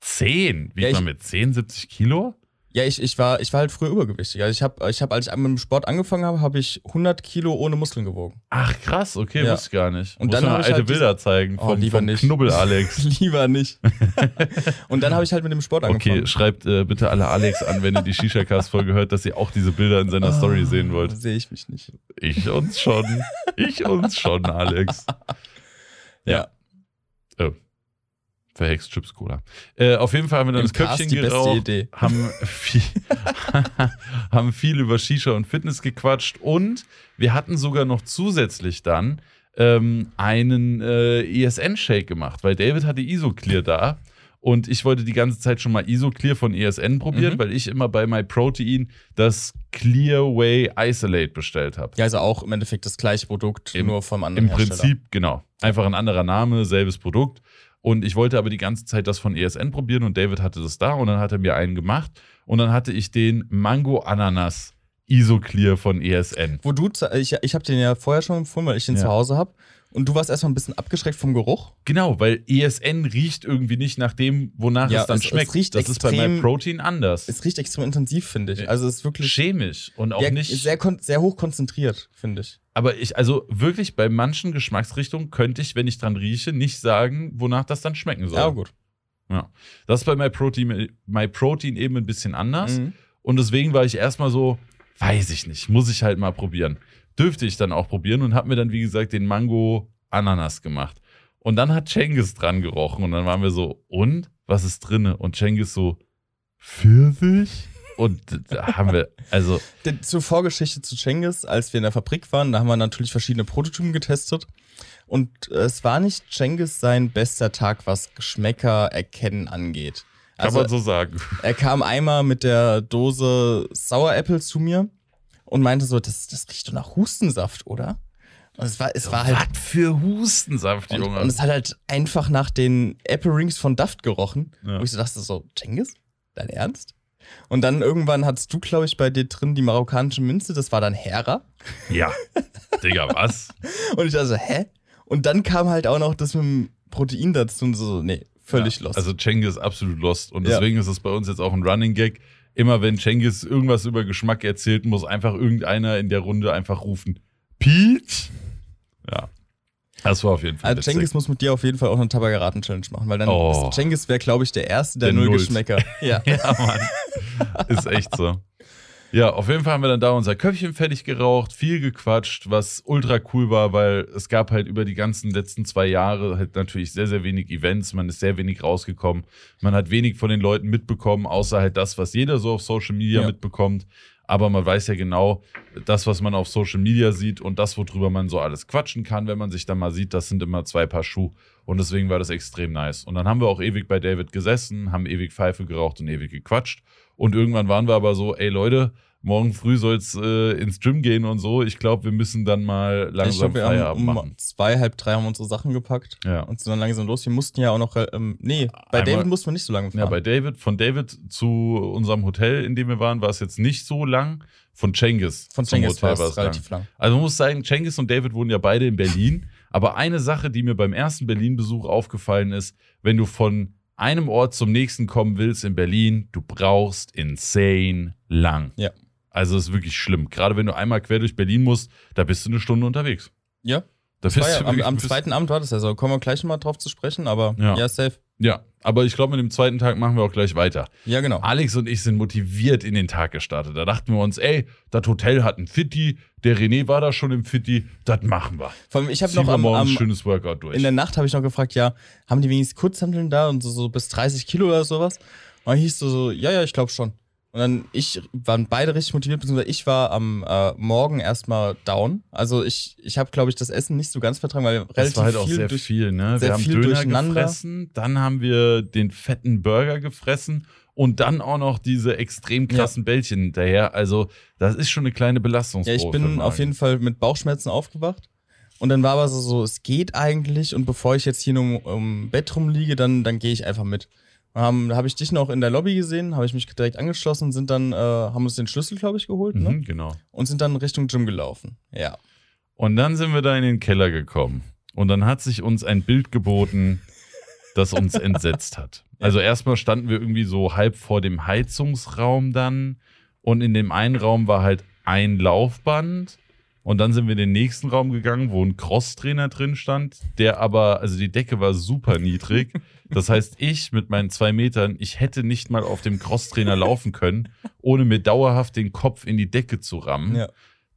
10? Wiegt Ja, ich- man mit 10 70 Kilo? Ja, ich, ich, war, ich war halt früher übergewichtig. Also ich habe, ich hab, als ich mit dem Sport angefangen habe, habe ich 100 Kilo ohne Muskeln gewogen. Ach krass, okay, Ja. wusste ich gar nicht. Und Muss dann alte halt Bilder zeigen Oh, vom, lieber vom nicht. Knubbel Alex. Lieber nicht. Und dann habe ich halt mit dem Sport angefangen. Okay, schreibt äh, bitte alle Alex an, wenn ihr die Shisha-Cast-Folge hört, dass ihr auch diese Bilder in seiner Story sehen wollt. Sehe ich mich nicht. Ich uns schon. Ich uns schon, Alex. Ja. Oh. Verhext Chips Cola. Äh, auf jeden Fall haben wir dann Im das Köpfchen Cast die beste geraucht, Idee. haben viel, haben viel über Shisha und Fitness gequatscht und wir hatten sogar noch zusätzlich dann ähm, einen äh, ESN-Shake gemacht, weil David hatte Isoclear da und ich wollte die ganze Zeit schon mal Isoclear von ESN probieren, Mhm. weil ich immer bei MyProtein das Clearway Isolate bestellt habe. Ja, also auch im Endeffekt das gleiche Produkt, Im- nur vom anderen Im Prinzip, genau. Einfach ein anderer Name, selbes Produkt. Und ich wollte aber die ganze Zeit das von ESN probieren und David hatte das da und dann hat er mir einen gemacht und dann hatte ich den Mango Ananas Isoclear von ESN. Wo du, ich, ich habe den ja vorher schon empfohlen, weil ich den Ja. zu Hause habe. Und du warst erstmal ein bisschen abgeschreckt vom Geruch. Genau, weil ESN riecht irgendwie nicht nach dem, wonach Ja, es dann es- es schmeckt. riecht das ist bei extrem- MyProtein anders. Es riecht extrem intensiv, finde ich. Also es ist wirklich Chemisch und auch ja, nicht. sehr, sehr hoch konzentriert, finde ich. Aber ich, also wirklich bei manchen Geschmacksrichtungen könnte ich, wenn ich dran rieche, nicht sagen, wonach das dann schmecken soll. Ja, gut. Das ist bei MyProtein, MyProtein eben ein bisschen anders. Mhm. Und deswegen war ich erstmal so, weiß ich nicht, muss ich halt mal probieren. Dürfte ich dann auch probieren und habe mir dann, wie gesagt, den Mango Ananas gemacht. Und dann hat Cengiz dran gerochen und dann waren wir so, und? Was ist drinne? Und Cengiz so, Pfirsich? Und da haben wir, also, Zur Vorgeschichte zu Cengiz, als wir in der Fabrik waren, da haben wir natürlich verschiedene Prototypen getestet. Und äh, es war nicht Cengiz sein bester Tag, was Geschmäcker erkennen angeht. kann Also man so sagen. er kam einmal mit der Dose Sour Apple zu mir und meinte so, das, das riecht doch nach Hustensaft, oder? Und es war, es war halt. Was für Hustensaft, Junge. und es hat halt einfach nach den Apple Rings von Daft gerochen. Ja. Wo ich so dachte, so, Cengiz? Dein Ernst? Und dann irgendwann hattest du, glaube ich, bei dir drin die marokkanische Münze, das war dann Hera. ja. Digga, was? Und ich dachte so, hä? Und dann kam halt auch noch das mit dem Protein dazu und so, nee, völlig ja, lost. Also Cengiz ist absolut lost. Und Ja. deswegen ist es bei uns jetzt auch ein Running Gag. Immer wenn Cengiz irgendwas über Geschmack erzählt, muss einfach irgendeiner in der Runde einfach rufen: Peach? Ja. Das war auf jeden Fall. also. Cengiz muss mit dir auf jeden Fall auch eine Tabakeraten-Challenge machen, weil dann Oh. ist- Cengiz wäre, glaube ich, der Erste, der, Der null. Geschmäcker. Ja. Ja, Mann. Ist echt so. Ja, auf jeden Fall haben wir dann da unser Köpfchen fertig geraucht, viel gequatscht, was ultra cool war, weil es gab halt über die ganzen letzten zwei Jahre halt natürlich sehr, sehr wenig Events. Man ist sehr wenig rausgekommen. Man hat wenig von den Leuten mitbekommen, außer halt das, was jeder so auf Social Media Ja. mitbekommt. Aber man weiß ja genau, das, was man auf Social Media sieht und das, worüber man so alles quatschen kann, wenn man sich dann mal sieht, das sind immer zwei Paar Schuhe. Und deswegen war das extrem nice. Und dann haben wir auch ewig bei David gesessen, haben ewig Pfeife geraucht und ewig gequatscht. Und irgendwann waren wir aber so, ey Leute, morgen früh soll's äh, ins Gym gehen und so. Ich glaube, wir müssen dann mal Ich langsam wir haben Feierabend um machen. zwei, halb drei haben wir unsere Sachen gepackt Ja. und sind dann langsam los. Wir mussten ja auch noch, ähm, nee, bei Einmal- David mussten wir nicht so lange fahren. Ja, bei David, von David zu unserem Hotel, in dem wir waren, war es jetzt nicht so lang. Von Cengiz Von Cengiz war es relativ lang. Also man muss sagen, Cengiz und David wohnen ja beide in Berlin. aber eine Sache, die mir beim ersten Berlin-Besuch aufgefallen ist, wenn du von einem Ort zum nächsten kommen willst in Berlin, du brauchst insane lang. Ja. Also es ist wirklich schlimm. Gerade wenn du einmal quer durch Berlin musst, da bist du eine Stunde unterwegs. Ja, Da das war bist ja, du am, am zweiten Abend war das ja so. Kommen wir gleich nochmal drauf zu sprechen, aber Ja. ja, safe. Ja, aber ich glaube, mit dem zweiten Tag machen wir auch gleich weiter. Ja, genau. Alex und ich sind motiviert in den Tag gestartet. Da dachten wir uns, ey, das Hotel hat ein Fitti, der René war da schon im Fitti, das machen wir. Vor allem, ich habe noch am, am, schönes Workout durch. in der Nacht habe ich noch gefragt, ja, haben die wenigstens Kurzhanteln da und so, so bis 30 Kilo oder sowas? Und dann hieß so, so ja, ja, ich glaube schon. Und dann ich waren beide richtig motiviert, beziehungsweise ich war am äh, Morgen erstmal down. Also ich, ich habe, glaube ich, das Essen nicht so ganz vertragen, weil relativ das war halt auch viel sehr durch, viel, ne? sehr wir haben viel Döner durcheinander. gefressen, dann haben wir den fetten Burger gefressen und dann auch noch diese extrem krassen Bällchen hinterher. Also, das ist schon eine kleine Ja, Belastungsprobe. ich bin auf jeden Fall mit Bauchschmerzen aufgewacht. Und dann war aber so, so, es geht eigentlich. Und bevor ich jetzt hier nur im Bett rumliege, dann, dann gehe ich einfach mit. Ähm, da habe ich dich noch in der Lobby gesehen, habe ich mich direkt angeschlossen, sind dann, äh, haben uns den Schlüssel, glaube ich, geholt, ne? Mhm, genau. Und sind dann Richtung Gym gelaufen. Ja. Und dann sind wir da in den Keller gekommen. Und dann hat sich uns ein Bild geboten, das uns entsetzt hat. Also erstmal standen wir irgendwie so halb vor dem Heizungsraum dann. Und in dem einen Raum war halt ein Laufband. Und dann sind wir in den nächsten Raum gegangen, wo ein Crosstrainer drin stand, der aber, also die Decke war super niedrig. Das heißt, ich mit meinen zwei Metern, ich hätte nicht mal auf dem Crosstrainer laufen können, ohne mir dauerhaft den Kopf in die Decke zu rammen. Ja.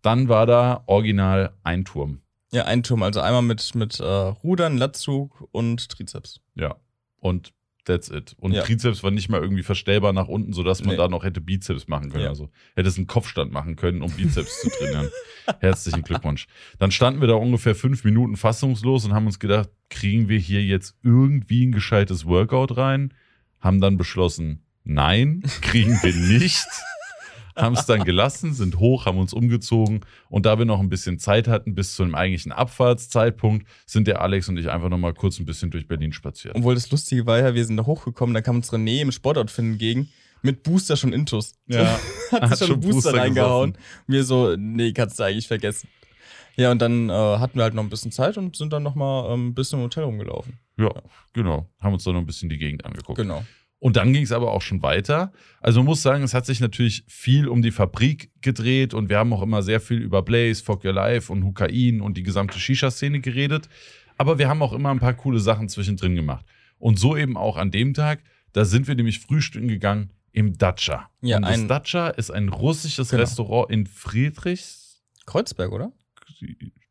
Dann war da original ein Turm. Ja, ein Turm. Also einmal mit, mit äh, Rudern, Latzug und Trizeps. Ja. Und that's it. Und Ja. Trizeps war nicht mal irgendwie verstellbar nach unten, sodass man Nee. da noch hätte Bizeps machen können. Ja. Also hätte es einen Kopfstand machen können, um Bizeps zu trainieren. Herzlichen Glückwunsch. Dann standen wir da ungefähr fünf Minuten fassungslos und haben uns gedacht, kriegen wir hier jetzt irgendwie ein gescheites Workout rein? Haben dann beschlossen, nein, kriegen wir nicht. Haben es dann gelassen, sind hoch, haben uns umgezogen und da wir noch ein bisschen Zeit hatten bis zu einem eigentlichen Abfahrtszeitpunkt, sind der Alex und ich einfach noch mal kurz ein bisschen durch Berlin spaziert. Obwohl das Lustige war ja, wir sind da hochgekommen, da kam uns René im Sportoutfit entgegen mit Booster schon Intus. Ja, hat, hat sich schon schon Booster, Booster reingehauen. Wir so, nee, kannst du eigentlich vergessen. Ja, und dann äh, hatten wir halt noch ein bisschen Zeit und sind dann noch mal ähm, ein bisschen im Hotel rumgelaufen. Ja, genau. Haben uns dann noch ein bisschen die Gegend angeguckt. Genau. Und dann ging es aber auch schon weiter. Also man muss sagen, es hat sich natürlich viel um die Fabrik gedreht und wir haben auch immer sehr viel über Blaze, Fuck Your Life und Hukain und die gesamte Shisha-Szene geredet. Aber wir haben auch immer ein paar coole Sachen zwischendrin gemacht. Und so eben auch an dem Tag, da sind wir nämlich frühstücken gegangen im Dacia. Ja, und das Dacia ist ein russisches Genau. Restaurant in Friedrichs. Kreuzberg, oder?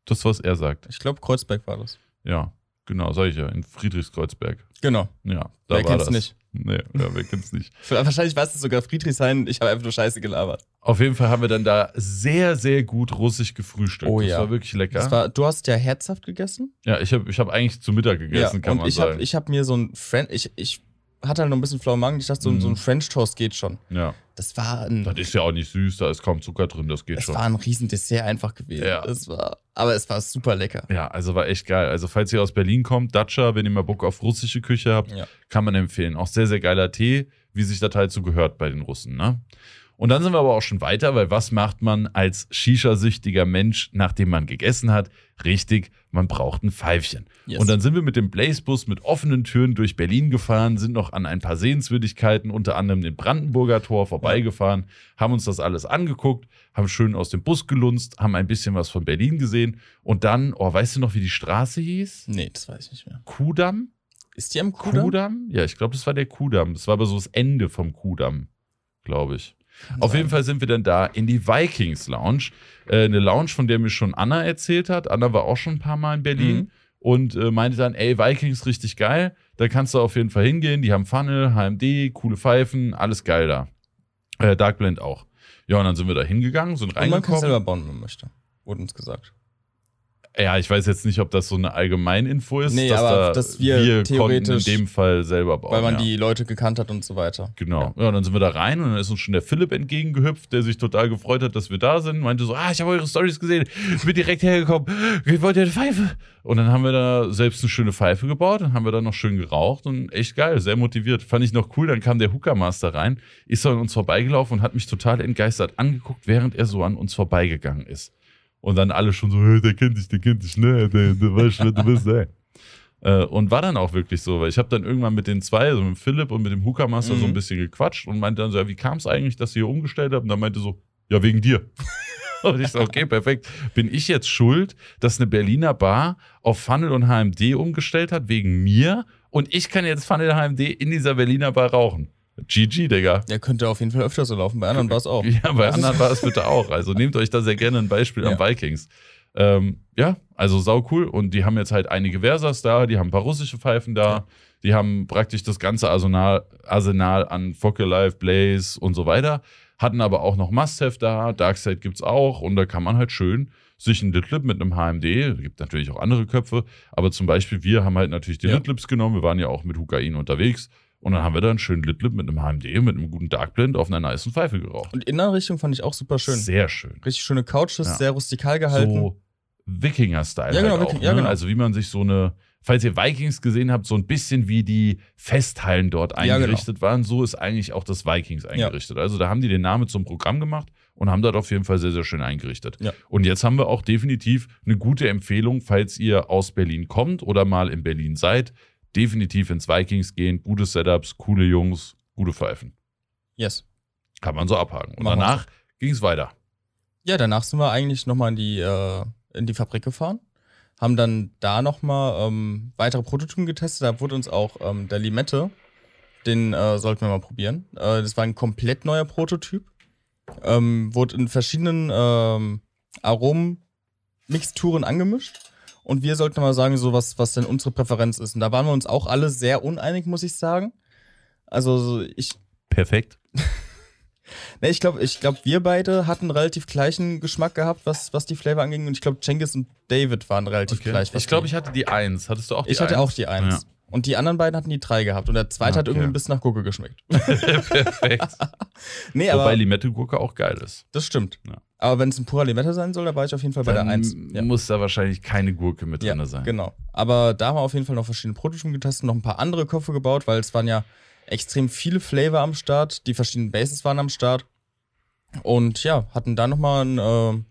Das, was er sagt. Ich glaube, Kreuzberg war das. Ja, genau, sag ich ja, in Friedrichskreuzberg. Genau. Ja, Wer war das. nicht? Nee, ja, wer kennt's nicht. Wahrscheinlich weiß es sogar Friedrichshain. Ich habe einfach nur Scheiße gelabert. Auf jeden Fall haben wir dann da sehr, sehr gut russisch gefrühstückt. Oh das ja. war wirklich lecker. War, du hast ja herzhaft gegessen. ja, ich habe ich hab eigentlich zu Mittag gegessen, kann und man ich sagen. habe ich hab mir so ein French, ich, ich hatte halt noch ein bisschen flauen Magen. Ich dachte, so, Mhm. so ein French Toast geht schon. ja, Das war ein, das ist ja auch nicht süß, da ist kaum Zucker drin, das geht es schon. war ein riesen Dessert einfach gewesen. Ja. Das war, aber es war super lecker. ja, also war echt geil. Also falls ihr aus Berlin kommt, Dacia, wenn ihr mal Bock auf russische Küche habt, Ja. kann man empfehlen. Auch sehr, sehr geiler Tee, wie sich das halt so gehört bei den Russen, ne? Und dann sind wir aber auch schon weiter, weil was macht man als Shisha-süchtiger Mensch, nachdem man gegessen hat? Richtig, man braucht ein Pfeifchen. Yes. Und dann sind wir mit dem Blazebus mit offenen Türen durch Berlin gefahren, sind noch an ein paar Sehenswürdigkeiten, unter anderem den Brandenburger Tor, vorbeigefahren, haben uns das alles angeguckt, haben schön aus dem Bus gelunzt, haben ein bisschen was von Berlin gesehen und dann, oh, weißt du noch, wie die Straße hieß? Nee, das weiß ich nicht mehr. Kudamm? Ist die am Kudamm? Kudamm? Ja, ich glaube, das war der Kudamm. Das war aber so das Ende vom Kudamm, glaube ich. Auf jeden Fall sind wir dann da in die Vikings Lounge. Äh, eine Lounge, von der mir schon Anna erzählt hat. Anna war auch schon ein paar Mal in Berlin Mhm. und äh, meinte dann, ey, Vikings richtig geil. Da kannst du auf jeden Fall hingehen. Die haben Funnel, HMD, coole Pfeifen, alles geil da. Äh, Dark Blend auch. Ja, und dann sind wir da hingegangen, sind Und man kann reingekommen. selber bauen, wenn man möchte. Wurde uns gesagt. Ja, ich weiß jetzt nicht, ob das so eine Allgemeininfo ist, Nee, dass, aber da dass wir in theoretisch- dem Fall selber bauen. weil man ja. die Leute gekannt hat und so weiter. Genau. Ja. und dann sind wir da rein und dann ist uns schon der Philipp entgegengehüpft, der sich total gefreut hat, dass wir da sind. Meinte so, ah, ich habe eure Stories gesehen, bin direkt hergekommen, ich wollte eine Pfeife. Und dann haben wir da selbst eine schöne Pfeife gebaut, dann haben wir da noch schön geraucht und echt geil, sehr motiviert. Fand ich noch cool, dann kam der Hooker-Master rein, ist an uns vorbeigelaufen und hat mich total entgeistert angeguckt, während er so an uns vorbeigegangen ist. Und dann alle schon so, hey, der kennt dich, der kennt dich, ne, der, der weiß wer du bist, ey. Äh, und war dann auch wirklich so, weil ich habe dann irgendwann mit den zwei, also mit Philipp und mit dem Hooker-Master so ein Mhm. bisschen gequatscht und meinte dann so, ja, wie kam es eigentlich, dass ihr hier umgestellt habt? Und dann meinte so, ja, wegen dir. und ich so, okay, perfekt. Bin ich jetzt schuld, dass eine Berliner Bar auf Funnel und HMD umgestellt hat, wegen mir? Und ich kann jetzt Funnel HMD in dieser Berliner Bar rauchen. GG, Digga. Der könnte auf jeden Fall öfter so laufen. Bei anderen war es auch. Ja, bei anderen war es bitte auch. Also nehmt euch da sehr gerne ein Beispiel Ja. am Vikings. Ähm, ja, also sau cool. Und die haben jetzt halt einige Versas da, die haben ein paar russische Pfeifen da, Ja. die haben praktisch das ganze Arsenal, Arsenal an Focke Live, Blaze und so weiter. Hatten aber auch noch Must-Have da, Darkseid gibt's auch und da kann man halt schön sich ein Litlip mit einem HMD, gibt natürlich auch andere Köpfe, aber zum Beispiel wir haben halt natürlich die Ja. Litlips genommen, wir waren ja auch mit Hukain unterwegs und dann haben wir da einen schönen Litlip mit einem HMD, mit einem guten Darkblend auf einer niceen Pfeife geraucht. Und Innenrichtung fand ich auch super schön. Sehr schön. Richtig schöne Couches, Ja. sehr rustikal gehalten. So Wikinger-Style. Ja, genau, halt auch, Wiking- ja, ne? genau. Also wie man sich so eine, falls ihr Vikings gesehen habt, so ein bisschen wie die Festhallen dort Ja, genau. eingerichtet waren, so ist eigentlich auch das Vikings eingerichtet. Also da haben die den Namen zum Programm gemacht und haben dort auf jeden Fall sehr, sehr schön eingerichtet. Ja. Und jetzt haben wir auch definitiv eine gute Empfehlung, falls ihr aus Berlin kommt oder mal in Berlin seid, definitiv ins Vikings gehen, gute Setups, coole Jungs, gute Pfeifen. Yes. Kann man so abhaken. Und Machen danach ging es weiter. Ja, danach sind wir eigentlich nochmal in die, äh, in die Fabrik gefahren. Haben dann da nochmal ähm, weitere Prototypen getestet. Da wurde uns auch ähm, der Limette, den äh, sollten wir mal probieren. Äh, das war ein komplett neuer Prototyp. Ähm, wurde in verschiedenen ähm, Aromenmixturen angemischt. Und wir sollten mal sagen, so was, was denn unsere Präferenz ist. Und da waren wir uns auch alle sehr uneinig, muss ich sagen. Also so ich, Perfekt. Ne, ich glaube, ich glaub, wir beide hatten relativ gleichen Geschmack gehabt, was, was die Flavor anging. Und ich glaube, Cengiz und David waren relativ gleich. was Ich glaube, ich hatte die 1. Hattest du auch die ich hatte 1? auch die 1. Ja. Und die anderen beiden hatten die 3 gehabt. Und der zweite hat Okay. irgendwie ein bisschen nach Gurke geschmeckt. Perfekt. nee, aber Wobei Limette-Gurke auch geil ist. das stimmt. Ja. Aber wenn es ein purer Limette sein soll, da war ich auf jeden Fall bei der Dann 1. Ja. muss da wahrscheinlich keine Gurke mit Ja, drin sein. genau. Aber da haben wir auf jeden Fall noch verschiedene Prototypen getestet, noch ein paar andere Köpfe gebaut, weil es waren ja extrem viele Flavor am Start. Die verschiedenen Bases waren am Start. Und ja, hatten da nochmal einen äh,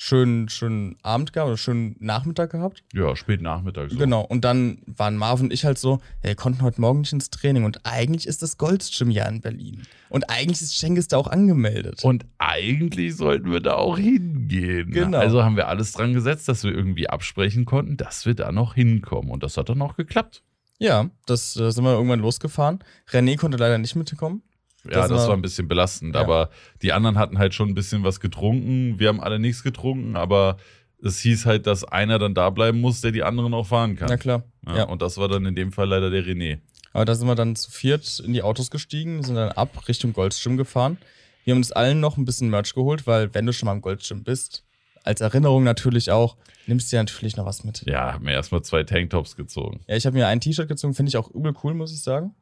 schönen, schönen Abend gehabt, oder schönen Nachmittag gehabt. Ja, spät Nachmittag. So. Genau. Und dann waren Marvin und ich halt so, wir konnten heute Morgen nicht ins Training. Und eigentlich ist das Goldstream ja in Berlin. Und eigentlich ist Schenges da auch angemeldet. Und eigentlich sollten wir da auch hingehen. Genau. Also haben wir alles dran gesetzt, dass wir irgendwie absprechen konnten, dass wir da noch hinkommen. Und das hat dann auch geklappt. ja, das äh, sind wir irgendwann losgefahren. René konnte leider nicht mitkommen. Ja, Das das, war- war ein bisschen belastend. Ja. Aber die anderen hatten halt schon ein bisschen was getrunken. Wir haben alle nichts getrunken, aber es hieß halt, dass einer dann da bleiben muss, der die anderen auch fahren kann. Na klar. Ja, ja. Und das war dann in dem Fall leider der René. Aber da sind wir dann zu viert in die Autos gestiegen, sind dann ab Richtung Goldstream gefahren. Wir haben uns allen noch ein bisschen Merch geholt, weil wenn du schon mal im Goldstream bist, als Erinnerung natürlich auch, nimmst du dir natürlich noch was mit. Ja, haben mir erstmal zwei Tanktops gezogen. Ja, ich habe mir ein T-Shirt gezogen, finde ich auch übel cool, muss ich sagen.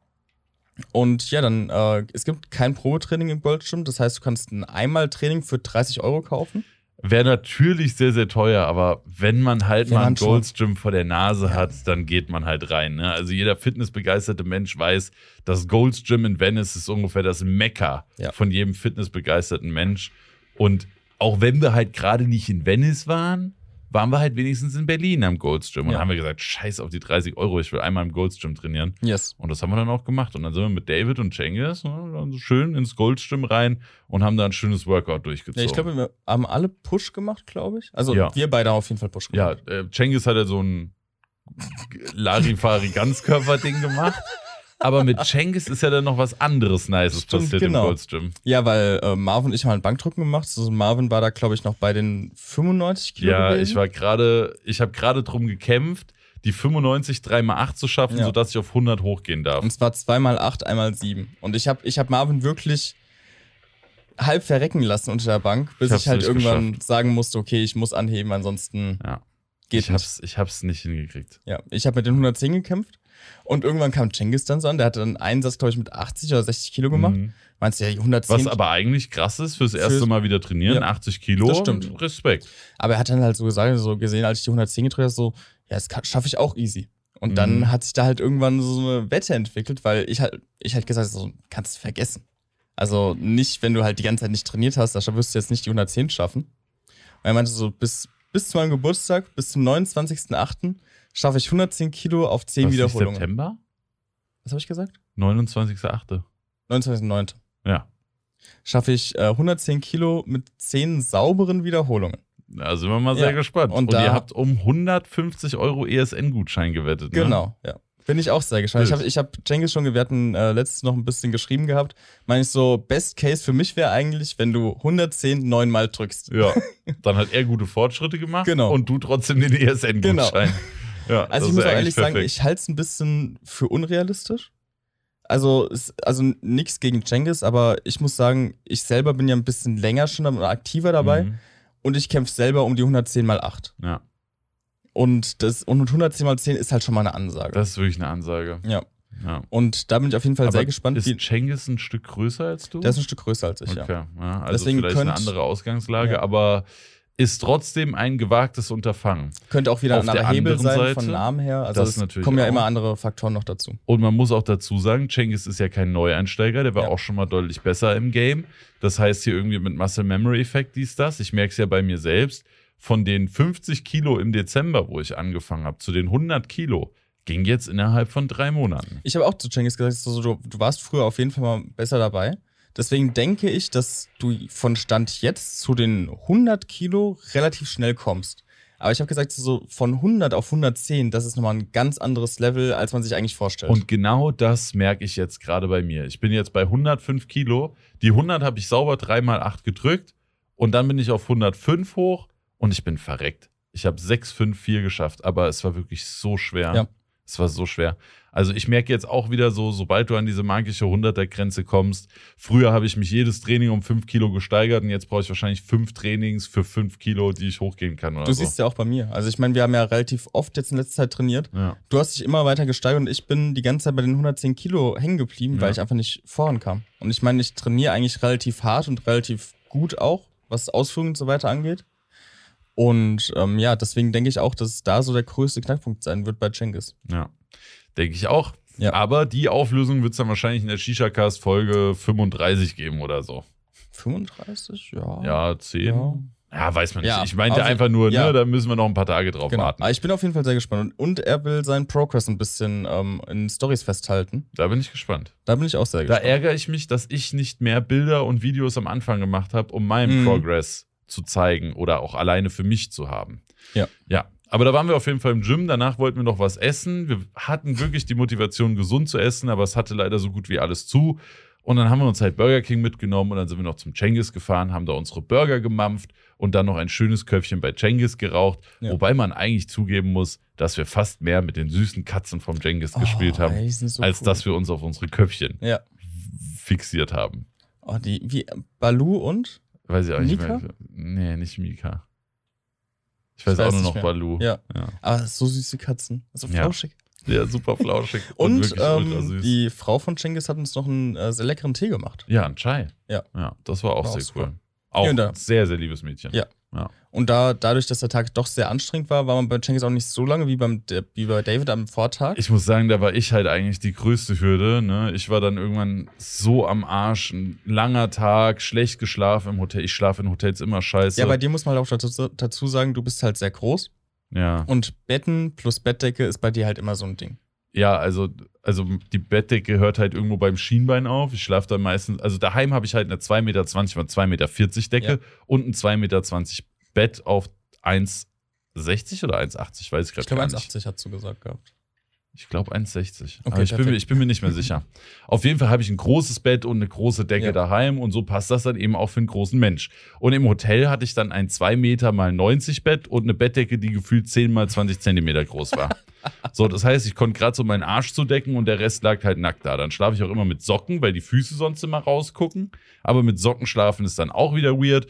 Und ja, dann, äh, es gibt kein Probetraining im Goldstream, das heißt, du kannst ein Einmal-Training für 30 Euro kaufen. Wäre natürlich sehr, sehr teuer, aber wenn man halt Wenn mal schon- Goldstream vor der Nase hat, dann geht man halt rein. Ne? Also jeder fitnessbegeisterte Mensch weiß, das Goldstream in Venice ist ungefähr das Mekka Ja. von jedem fitnessbegeisterten Mensch. Und auch wenn wir halt gerade nicht in Venice waren, waren wir halt wenigstens in Berlin am Goldstream. Und Ja. haben wir gesagt, scheiß auf die 30 Euro, ich will einmal im Goldstream trainieren. Yes. Und das haben wir dann auch gemacht. Und dann sind wir mit David und Cengiz ne, schön ins Goldstream rein und haben da ein schönes Workout durchgezogen. Ja, ich glaube, wir haben alle Push gemacht, glaube ich. Also Ja. wir beide haben auf jeden Fall Push Ja, gemacht. äh, Cengiz hat ja so ein Larifari-Ganzkörper-Ding gemacht. Aber mit Cengiz ist ja dann noch was anderes Nices Stimmt, passiert genau. im Goldstream. Ja, weil äh, Marvin und ich haben einen Bankdrücken gemacht. Also Marvin war da, glaube ich, noch bei den 95 Kilo. Ja, gewesen. ich war gerade, ich habe gerade drum gekämpft, die 95 3x8 zu schaffen, Ja. sodass ich auf 100 hochgehen darf. Und zwar zweimal acht, einmal sieben. Und ich habe ich hab Marvin wirklich halb verrecken lassen unter der Bank, bis Ich ich, halt nicht irgendwann geschafft. sagen musste, okay, ich muss anheben, ansonsten Ja. geht ich nicht. hab's, ich hab's nicht hingekriegt. Ja, ich habe mit den 110 gekämpft und irgendwann kam Cengiz dann so an, der hatte einen Einsatz, glaube ich, mit 80 oder 60 Kilo gemacht. Mhm. Meinst du, ja, 110. Was aber eigentlich krass ist, fürs erste Mal wieder trainieren, Ja. 80 Kilo. Das stimmt. Respekt. Aber er hat dann halt so gesagt, so gesehen, als ich die 110 getreten habe, so, ja, das schaffe ich auch easy. Und dann Mhm. hat sich da halt irgendwann so eine Wette entwickelt, weil ich halt, ich halt gesagt so, kannst du vergessen. Also nicht, wenn du halt die ganze Zeit nicht trainiert hast, da wirst du jetzt nicht die 110 schaffen. Und er meinte so, bis, bis zu meinem Geburtstag, bis zum 29.08. schaffe ich 110 Kilo auf 10 Was, Wiederholungen. September? Was habe ich gesagt? 29.8. 29.09. Ja. Schaffe ich äh, 110 Kilo mit 10 sauberen Wiederholungen. Da sind wir mal sehr Ja. gespannt. Und Und, ihr habt um 150 Euro ESN-Gutschein gewettet. Ne? Genau, ja. Bin ich auch sehr gespannt. Ich habe ich hab Cengiz schon, hatten äh, letztens noch ein bisschen geschrieben gehabt. Meine ich so, Best Case für mich wäre eigentlich, wenn du 110 neunmal drückst. Ja. Dann hat er gute Fortschritte gemacht Genau. und du trotzdem den ESN-Gutschein. Ja, Also ich muss auch ehrlich sagen, perfekt. ich halte es ein bisschen für unrealistisch. Also, also nichts gegen Cengiz, aber ich muss sagen, ich selber bin ja ein bisschen länger schon oder aktiver dabei Mhm. und ich kämpfe selber um die 110 mal 8. Ja, Und das und 110 mal 10 ist halt schon mal eine Ansage. das ist wirklich eine Ansage. ja. Ja. Und da bin ich auf jeden Fall sehr Aber gespannt, Ist. Cengiz ein Stück größer als du? Der ist ein Stück größer als ich, ja. Okay, ja, also Deswegen vielleicht eine könnt- andere Ausgangslage, Ja. aber ist trotzdem ein gewagtes Unterfangen. Könnte auch wieder Auf ein anderer der Hebel sein Seite, von Namen her. Also das es natürlich kommen ja auch. immer andere Faktoren noch dazu. Und man muss auch dazu sagen, Cengiz ist ja kein Neueinsteiger, der war Ja. auch schon mal deutlich besser im Game. Das heißt hier irgendwie mit Muscle Memory Effekt dies, das. Ich merke es ja bei mir selbst. Von den 50 Kilo im Dezember, wo ich angefangen habe, zu den 100 Kilo, ging jetzt innerhalb von drei Monaten. Ich habe auch zu Cengiz gesagt, so, du, du warst früher auf jeden Fall mal besser dabei. Deswegen denke ich, dass du von Stand jetzt zu den 100 Kilo relativ schnell kommst. Aber ich habe gesagt, so von 100 auf 110, das ist nochmal ein ganz anderes Level, als man sich eigentlich vorstellt. Und genau das merke ich jetzt gerade bei mir. Ich bin jetzt bei 105 Kilo. Die 100 habe ich sauber 3x8 gedrückt und dann bin ich auf 105 hoch und ich bin verreckt. Ich habe 654 geschafft, aber es war wirklich so schwer. Ja. Es war so schwer. Also ich merke jetzt auch wieder so, sobald du an diese magische 100er-Grenze kommst, früher habe ich mich jedes Training um 5 Kilo gesteigert und jetzt brauche ich wahrscheinlich fünf Trainings für 5 Kilo, die ich hochgehen kann du so. siehst ja auch bei mir. Also ich meine, wir haben ja relativ oft jetzt in letzter Zeit trainiert. ja. Du hast dich immer weiter gesteigert und ich bin die ganze Zeit bei den 110 Kilo hängen geblieben, Ja. weil ich einfach nicht vorankam. Und ich meine, ich trainiere eigentlich relativ hart und relativ gut auch, was Ausführungen und so weiter angeht. Und ähm, ja, deswegen denke ich auch, dass es da so der größte Knackpunkt sein wird bei Cengiz. Ja, denke ich auch. Ja. Aber die Auflösung wird es dann wahrscheinlich in der Shisha-Cast Folge 35 geben oder so. 35? Ja. Ja, 10. Ja, Ja. weiß man nicht. Ja, ich meinte auf- einfach nur, ja. ne, da müssen wir noch ein paar Tage drauf Genau. warten. Aber ich bin auf jeden Fall sehr gespannt. Und, und er will seinen Progress ein bisschen ähm, in Stories festhalten. Da bin ich gespannt. Da bin ich auch sehr Da gespannt. ärgere ich mich, dass ich nicht mehr Bilder und Videos am Anfang gemacht habe, um meinen Mhm. Progress zu zeigen oder auch alleine für mich zu haben. Ja. Ja. Aber da waren wir auf jeden Fall im Gym. Danach wollten wir noch was essen. Wir hatten wirklich die Motivation, gesund zu essen, aber es hatte leider so gut wie alles zu. Und dann haben wir uns halt Burger King mitgenommen und dann sind wir noch zum Cengiz gefahren, haben da unsere Burger gemampft und dann noch ein schönes Köpfchen bei Cengiz geraucht. Ja. Wobei man eigentlich zugeben muss, dass wir fast mehr mit den süßen Katzen vom gespielt Oh, haben, ey, so als cool. dass wir uns auf unsere Köpfchen Ja. fixiert haben. Oh, die, wie, Balu und? Weiß ich auch nicht Mika? mehr. Nee, nicht Mika. Ich weiß, Ich weiß auch nur noch mehr. Balu. Ja. ja. Aber so süße Katzen. So Ja. flauschig. Ja, super flauschig. Und, wirklich ultra ähm, süß. die Frau von Cengiz hat uns noch einen äh, sehr leckeren Tee gemacht. ja, ein Chai. Ja. Ja, das war auch War auch sehr super. cool. Auch Ja, und da- ein sehr, sehr liebes Mädchen. Ja. Ja. Und da, dadurch, dass der Tag doch sehr anstrengend war, war man bei Cengiz auch nicht so lange wie, beim, wie bei David am Vortag. Ich muss sagen, da war ich halt eigentlich die größte Hürde. Ne? Ich war dann irgendwann so am Arsch. Ein langer Tag, schlecht geschlafen im Hotel. Ich schlafe in Hotels immer scheiße. ja, bei dir muss man halt auch dazu, dazu sagen, du bist halt sehr groß. ja. Und Betten plus Bettdecke ist bei dir halt immer so ein Ding. Ja, also, also die Bettdecke hört halt irgendwo beim Schienbein auf. Ich schlafe dann meistens, also daheim habe ich halt eine 2,20 Meter mal 2,40 Meter Decke Ja. und ein 2,20 Meter Bett auf 1,60 oder 1,80, weiß ich Ich gerade glaube, gar nicht. 1,80 hast du gesagt gehabt. Ich glaube 1,60. Okay, Aber ich bin, mir, ich bin mir nicht mehr sicher. Auf jeden Fall habe ich ein großes Bett und eine große Decke Ja. daheim und so passt das dann eben auch für einen großen Mensch. Und im Hotel hatte ich dann ein 2 Meter mal 90 Bett und eine Bettdecke, die gefühlt 10 mal 20 Zentimeter groß war. so, das heißt, ich konnte gerade so meinen Arsch zudecken und der Rest lag halt nackt da. Dann schlafe ich auch immer mit Socken, weil die Füße sonst immer rausgucken. Aber mit Socken schlafen ist dann auch wieder weird.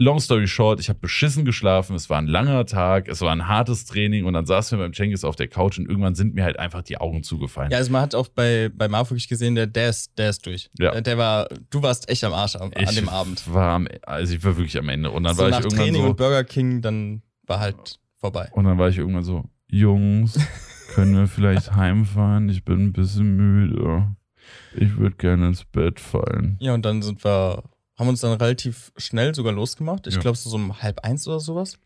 Long story short, ich habe beschissen geschlafen, es war ein langer Tag, es war ein hartes Training und dann saßen wir beim Cengiz auf der Couch und irgendwann sind mir halt einfach die Augen zugefallen. Ja, also man hat auch bei, bei Marv wirklich gesehen, der, der, ist, der ist durch. Ja. Der, war, du warst echt am Arsch an ich dem Abend. War am, also ich war wirklich am Ende und dann so war ich nach irgendwann Training so und Burger King, dann war halt vorbei. und dann war ich irgendwann so, Jungs, können wir vielleicht heimfahren? Ich bin ein bisschen müde. Ich würde gerne ins Bett fallen. Ja, und dann sind wir, haben uns dann relativ schnell sogar losgemacht. Ich Ja. glaube, so um halb eins oder sowas.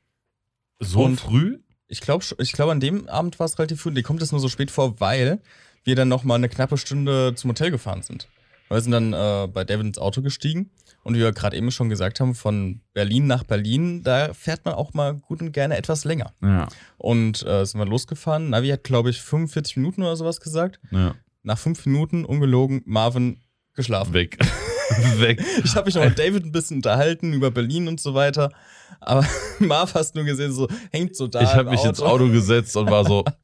So Und- früh? Ich glaube, ich glaub, an dem Abend war es relativ früh. Dir kommt es nur so spät vor, weil wir dann noch mal eine knappe Stunde zum Hotel gefahren sind. Wir sind dann äh, bei David ins Auto gestiegen und wie wir gerade eben schon gesagt haben, von Berlin nach Berlin, da fährt man auch mal gut und gerne etwas länger. Ja. Und äh, sind wir losgefahren. Navi hat, glaube ich, 45 Minuten oder sowas gesagt. ja. Nach fünf Minuten, ungelogen, Marvin geschlafen. Weg. Weg. Ich habe mich noch mit David ein bisschen unterhalten über Berlin und so weiter. Aber Marv hast nur gesehen, so hängt so da. Ich habe mich ins Auto gesetzt und war so,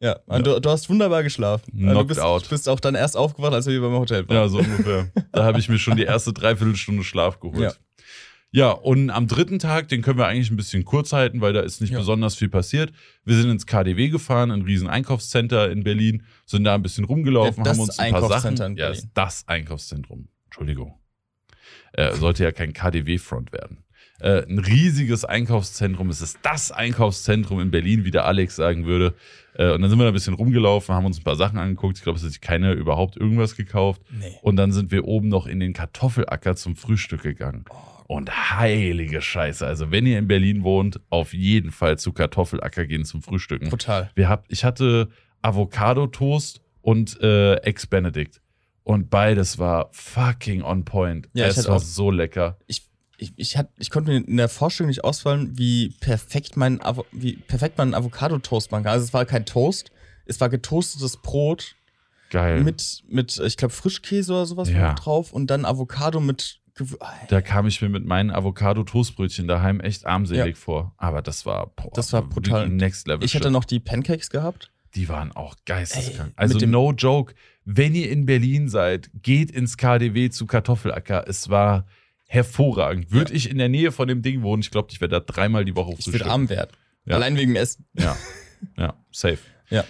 Ja, und Du, du hast wunderbar geschlafen. Also Knocked du bist, out. bist auch dann erst aufgewacht, als wir beim Hotel waren. ja, so ungefähr. Da habe ich mir schon die erste Dreiviertelstunde Schlaf geholt. Ja. Ja. und am dritten Tag, den können wir eigentlich ein bisschen kurz halten, weil da ist nicht Ja. besonders viel passiert. Wir sind ins KDW gefahren, ein riesen Einkaufscenter in Berlin, sind da ein bisschen rumgelaufen, Ja, das haben uns ein paar Sachen. Ja, ist das Einkaufszentrum. Entschuldigung. Äh, sollte ja kein KDW-Front werden. Äh, ein riesiges Einkaufszentrum. Es ist das Einkaufszentrum in Berlin, wie der Alex sagen würde. Äh, und dann sind wir da ein bisschen rumgelaufen, haben uns ein paar Sachen angeguckt. Ich glaube, es hat sich keiner überhaupt irgendwas gekauft. Nee. Und dann sind wir oben noch in den Kartoffelacker zum Frühstück gegangen. Und heilige Scheiße. Also, wenn ihr in Berlin wohnt, auf jeden Fall zu Kartoffelacker gehen zum Frühstücken. Total. Wir hab, ich hatte Avocado-Toast und äh, Ex-Benedict. Und beides war fucking on point. Ja, es war auch- so lecker. Ich, ich, ich, hat, ich konnte mir in der Vorstellung nicht ausfallen, wie perfekt mein, Avo wie perfekt man einen Avocado-Toast kann. Also es war kein Toast, es war getoastetes Brot Geil. mit, mit ich glaube, Frischkäse oder sowas Ja. drauf und dann Avocado mit da kam ich mir mit meinen Avocado-Toastbrötchen daheim echt armselig vor. Aber das war, boah, Das war brutal. Next Level. Ich hätte Shit. noch die Pancakes gehabt. Die waren auch geisteskrank. Ey, also no joke. Wenn ihr in Berlin seid, geht ins KDW zu Kartoffelacker. Es war hervorragend. Würde ich in der Nähe von dem Ding wohnen, ich glaube, ich wäre da dreimal die Woche Ich würde arm werden. Ja. Allein wegen Essen. Ja, ja, safe. Ja.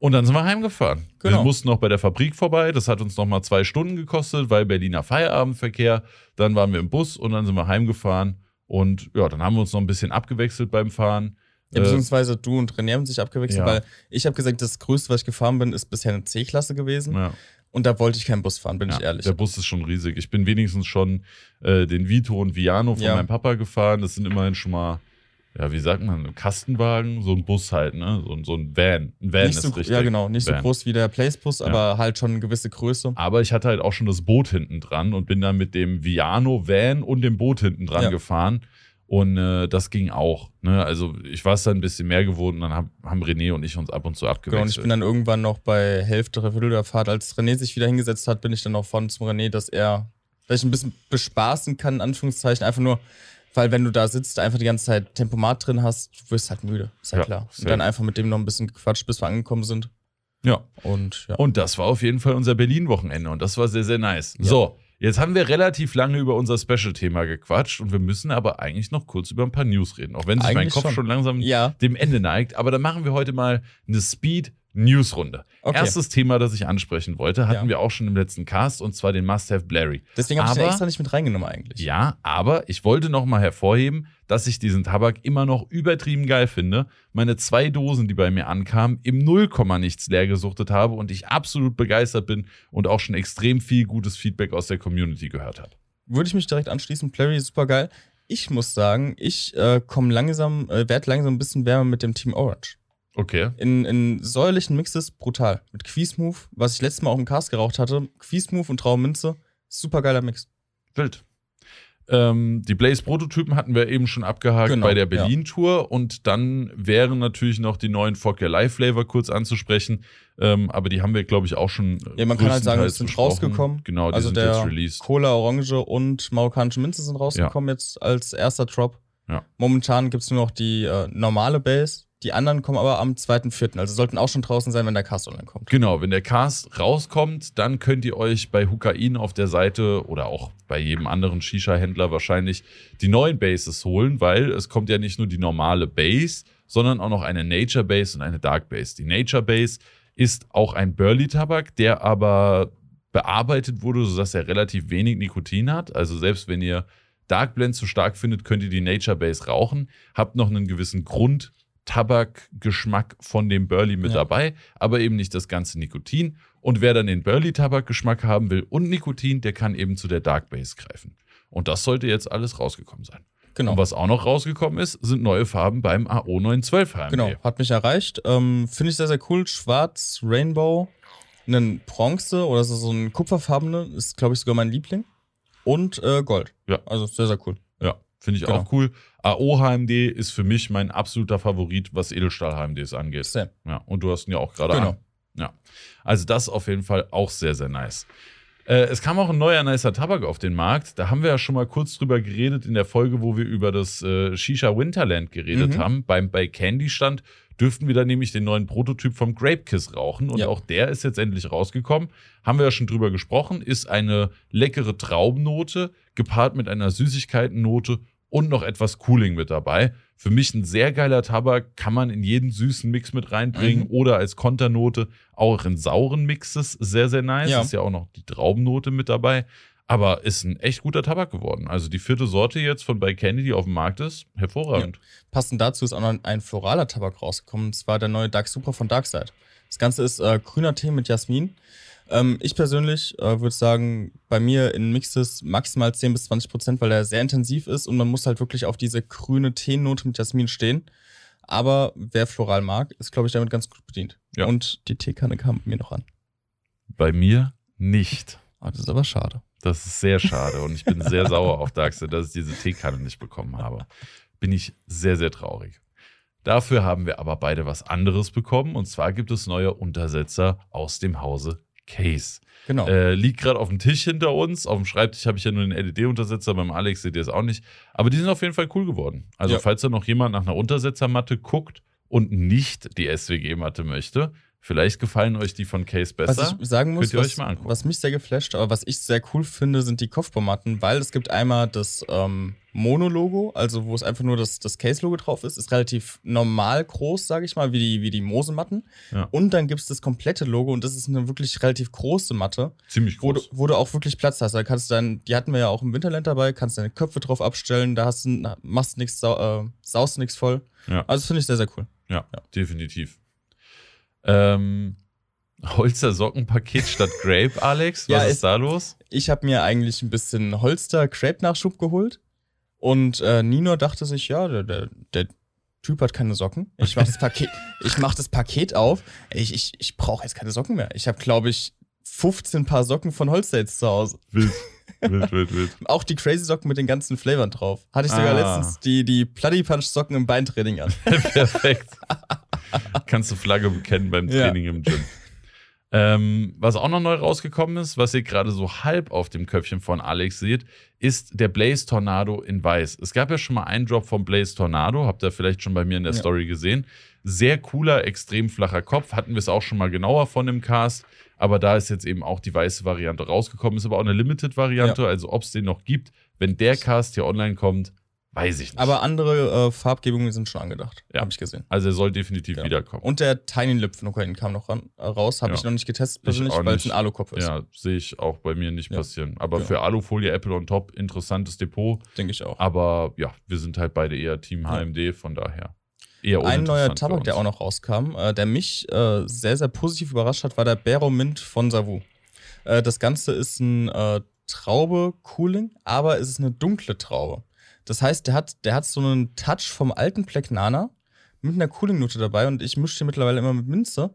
Und dann sind wir heimgefahren. Wir Genau. mussten noch bei der Fabrik vorbei. Das hat uns noch mal zwei Stunden gekostet, weil Berliner Feierabendverkehr. Dann waren wir im Bus und dann sind wir heimgefahren. Und ja, dann haben wir uns noch ein bisschen abgewechselt beim Fahren. Ja, Äh, beziehungsweise du und René haben sich abgewechselt, Ja. weil ich habe gesagt, das Größte, was ich gefahren bin, ist bisher eine C-Klasse gewesen. ja. Und da wollte ich keinen Bus fahren, bin Ja, ich ehrlich. Der Bus ist schon riesig. Ich bin wenigstens schon äh, den Vito und Viano von meinem Papa gefahren. Das sind immerhin schon mal, ja, wie sagt man, ein Kastenwagen, so ein Bus halt, ne? So, so ein Van. Ein Van nicht ist so, richtig. ja, genau, nicht so Van. groß wie der Placebus, aber halt schon eine gewisse Größe. Aber ich hatte halt auch schon das Boot hinten dran und bin dann mit dem Viano Van und dem Boot hinten dran Ja. gefahren. Und äh, das ging auch. Ne? Also ich war es dann ein bisschen mehr gewohnt und dann hab, haben René und ich uns ab und zu abgewechselt. Genau, und ich bin dann irgendwann noch bei Hälfte, Dreiviertel der Fahrt, als René sich wieder hingesetzt hat, bin ich dann noch vorne zum René, dass er, dass ich ein bisschen bespaßen kann, in Anführungszeichen, einfach nur, weil wenn du da sitzt, einfach die ganze Zeit Tempomat drin hast, du wirst halt müde, ist ja, Ja, klar. safe. Und dann einfach mit dem noch ein bisschen gequatscht, bis wir angekommen sind. ja. Und ja. Und das war auf jeden Fall unser Berlin-Wochenende und das war sehr, sehr nice. So, jetzt haben wir relativ lange über unser Special-Thema gequatscht und wir müssen aber eigentlich noch kurz über ein paar News reden, auch wenn sich mein Eigentlich Kopf schon, schon. langsam ja, dem Ende neigt. Aber dann machen wir heute mal eine Speed-News-Runde. Okay. Erstes Thema, das ich ansprechen wollte, hatten Ja. wir auch schon im letzten Cast und zwar den Must-Have Blurry. deswegen habe ich den extra nicht mit reingenommen eigentlich. Ja, aber ich wollte noch mal hervorheben, dass ich diesen Tabak immer noch übertrieben geil finde. Meine zwei Dosen, die bei mir ankamen, im Nullkomma nichts leer gesuchtet habe und ich absolut begeistert bin und auch schon extrem viel gutes Feedback aus der Community gehört habe. Würde ich mich direkt anschließen, Plary ist super geil. Ich muss sagen, ich äh, komme langsam, äh, werde langsam ein bisschen wärmer mit dem Team Orange. Okay. In, in säuerlichen Mixes brutal. Mit Quiesmove, was ich letztes Mal auch im Cast geraucht hatte. Quiesmove und Trauminze. Super geiler Mix. Wild. Ähm, die Blaze-Prototypen hatten wir eben schon abgehakt Genau, bei der ja. Berlin-Tour und dann wären natürlich noch die neuen Your Life Flavor kurz anzusprechen, ähm, aber die haben wir, glaube ich, auch schon. äh, Ja, man kann halt sagen, es sind rausgekommen. Genau, die also sind der jetzt released. Cola, Orange und marokkanische Minze sind rausgekommen jetzt als erster Drop. Ja. Momentan gibt es nur noch die äh, normale Base. Die anderen kommen aber am 2.4. Also sollten auch schon draußen sein, wenn der Cast online kommt. Genau, wenn der Cast rauskommt, dann könnt ihr euch bei Hukain auf der Seite oder auch bei jedem anderen Shisha-Händler wahrscheinlich die neuen Bases holen, weil es kommt ja nicht nur die normale Base, sondern auch noch eine Nature Base und eine Dark Base. Die Nature Base ist auch ein Burley-Tabak, der aber bearbeitet wurde, sodass er relativ wenig Nikotin hat. Also selbst wenn ihr Dark Blend zu stark findet, könnt ihr die Nature Base rauchen, habt noch einen gewissen Grund. Tabakgeschmack von dem Burley mit Ja. dabei, aber eben nicht das ganze Nikotin. Und wer dann den Burley-Tabakgeschmack haben will und Nikotin, der kann eben zu der Dark Base greifen. Und das sollte jetzt alles rausgekommen sein. Genau. Und was auch noch rausgekommen ist, sind neue Farben beim AO 912 HMB. Genau, hat mich erreicht. Ähm, Finde ich sehr, sehr cool. Schwarz, Rainbow, einen Bronze oder so, so ein kupferfarbene, ist glaube ich sogar mein Liebling. Und äh, Gold. Ja. Also sehr, sehr cool. Finde ich Genau. auch cool. AO HMD ist für mich mein absoluter Favorit, was Edelstahl HMDs angeht. Sam. Ja, und du hast ihn ja auch gerade Genau. an. Ja. Also das auf jeden Fall auch sehr, sehr nice. Äh, es kam auch ein neuer nicer Tabak auf den Markt. Da haben wir ja schon mal kurz drüber geredet in der Folge, wo wir über das äh, Shisha Winterland geredet Mhm. haben. Beim, bei Candy stand, dürften wir da nämlich den neuen Prototyp vom Grape Kiss rauchen. Und Ja. auch der ist jetzt endlich rausgekommen. Haben wir ja schon drüber gesprochen. Ist eine leckere Traubennote, gepaart mit einer Süßigkeitennote und noch etwas Cooling mit dabei. Für mich ein sehr geiler Tabak, kann man in jeden süßen Mix mit reinbringen Mhm. oder als Konternote auch in sauren Mixes sehr, sehr nice. Ja. Ist ja auch noch die Traubennote mit dabei. Aber ist ein echt guter Tabak geworden. Also die vierte Sorte jetzt von bei Candy, die auf dem Markt ist, hervorragend. Passend dazu ist auch noch ein floraler Tabak rausgekommen. Und zwar der neue Dark Super von Darkside. Das Ganze ist äh, grüner Tee mit Jasmin. Ähm, ich persönlich äh, würde sagen, bei mir in Mixes maximal 10 bis 20 Prozent, weil er sehr intensiv ist und man muss halt wirklich auf diese grüne Teenote mit Jasmin stehen. Aber wer floral mag, ist, glaube ich, damit ganz gut bedient. Ja. Und die Teekanne kam mir noch an. Bei mir nicht. Ah, das ist aber schade. Das ist sehr schade und ich bin sehr sauer auf Darkseid, dass ich diese Teekanne nicht bekommen habe. Bin ich sehr, sehr traurig. Dafür haben wir aber beide was anderes bekommen und zwar gibt es neue Untersetzer aus dem Hause Case. Genau. Äh, liegt gerade auf dem Tisch hinter uns. Auf dem Schreibtisch habe ich ja nur den LED-Untersetzer. Beim Alex seht ihr es auch nicht. Aber die sind auf jeden Fall cool geworden. Also, Ja. falls da noch jemand nach einer Untersetzermatte guckt und nicht die SWG-Matte möchte, vielleicht gefallen euch die von Case besser. Was ich sagen muss, was, was mich sehr geflasht, aber was ich sehr cool finde, sind die Kopfbaumatten, weil es gibt einmal das ähm, Mono-Logo, also wo es einfach nur das, das Case-Logo drauf ist, ist relativ normal groß, sage ich mal, wie die, wie die Mosematten. Ja. Und dann gibt es das komplette Logo und das ist eine wirklich relativ große Matte, Ziemlich wo du, groß. wo du auch wirklich Platz hast. Da kannst du dann, die hatten wir ja auch im Winterland dabei, kannst deine Köpfe drauf abstellen, da hast du, machst nichts, äh, saust nichts voll. Ja. Also das finde ich sehr, sehr cool. Ja, definitiv. Ähm, Holzer Sockenpaket statt Grape, Alex? Was Ja, ist da los? Ich habe mir eigentlich ein bisschen Holster-Crepe-Nachschub geholt. Und äh, Nino dachte sich, ja, der, der, der Typ hat keine Socken. Ich mach das Paket, ich mach das Paket auf. Ich, ich, ich brauche jetzt keine Socken mehr. Ich habe, glaube ich, 15 Paar Socken von Holster jetzt zu Hause. Wild, wild, wild, wild. Auch die Crazy Socken mit den ganzen Flavoren drauf. Hatte ich sogar Ah. letztens die, die Bloody Punch Socken im Beintraining an. Perfekt. Kannst du Flagge bekennen beim Ja. Training im Gym. Ähm, was auch noch neu rausgekommen ist, was ihr gerade so halb auf dem Köpfchen von Alex seht, ist der Blaze Tornado in Weiß. Es gab ja schon mal einen Drop vom Blaze Tornado, habt ihr vielleicht schon bei mir in der Ja. Story gesehen. Sehr cooler, extrem flacher Kopf. Hatten wir es auch schon mal genauer von dem Cast. Aber da ist jetzt eben auch die weiße Variante rausgekommen. Ist aber auch eine Limited-Variante. Also, ob es den noch gibt, wenn der Cast hier online kommt, weiß ich nicht. Aber andere äh, Farbgebungen sind schon angedacht. Ja. Habe ich gesehen. also, er soll definitiv Ja. wiederkommen. Und der Tiny Lip von Ukraine kam noch ran, äh, raus. Habe Ja. ich noch nicht getestet Ich persönlich, weil es ein Alukopf ist. Ja, sehe ich auch bei mir nicht Ja. passieren. Aber Genau. für Alufolie Apple on Top, interessantes Depot. Denke ich auch. Aber ja, wir sind halt beide eher Team. HMD, von daher eher Ein neuer Tabak, der auch noch rauskam, äh, der mich äh, sehr, sehr positiv überrascht hat, war der Bero Mint von Savu. Äh, das Ganze ist ein äh, Traube-Cooling, aber es ist eine dunkle Traube. Das heißt, der hat, der hat so einen Touch vom alten Black Nana mit einer Cooling-Note dabei und ich mische den mittlerweile immer mit Minze.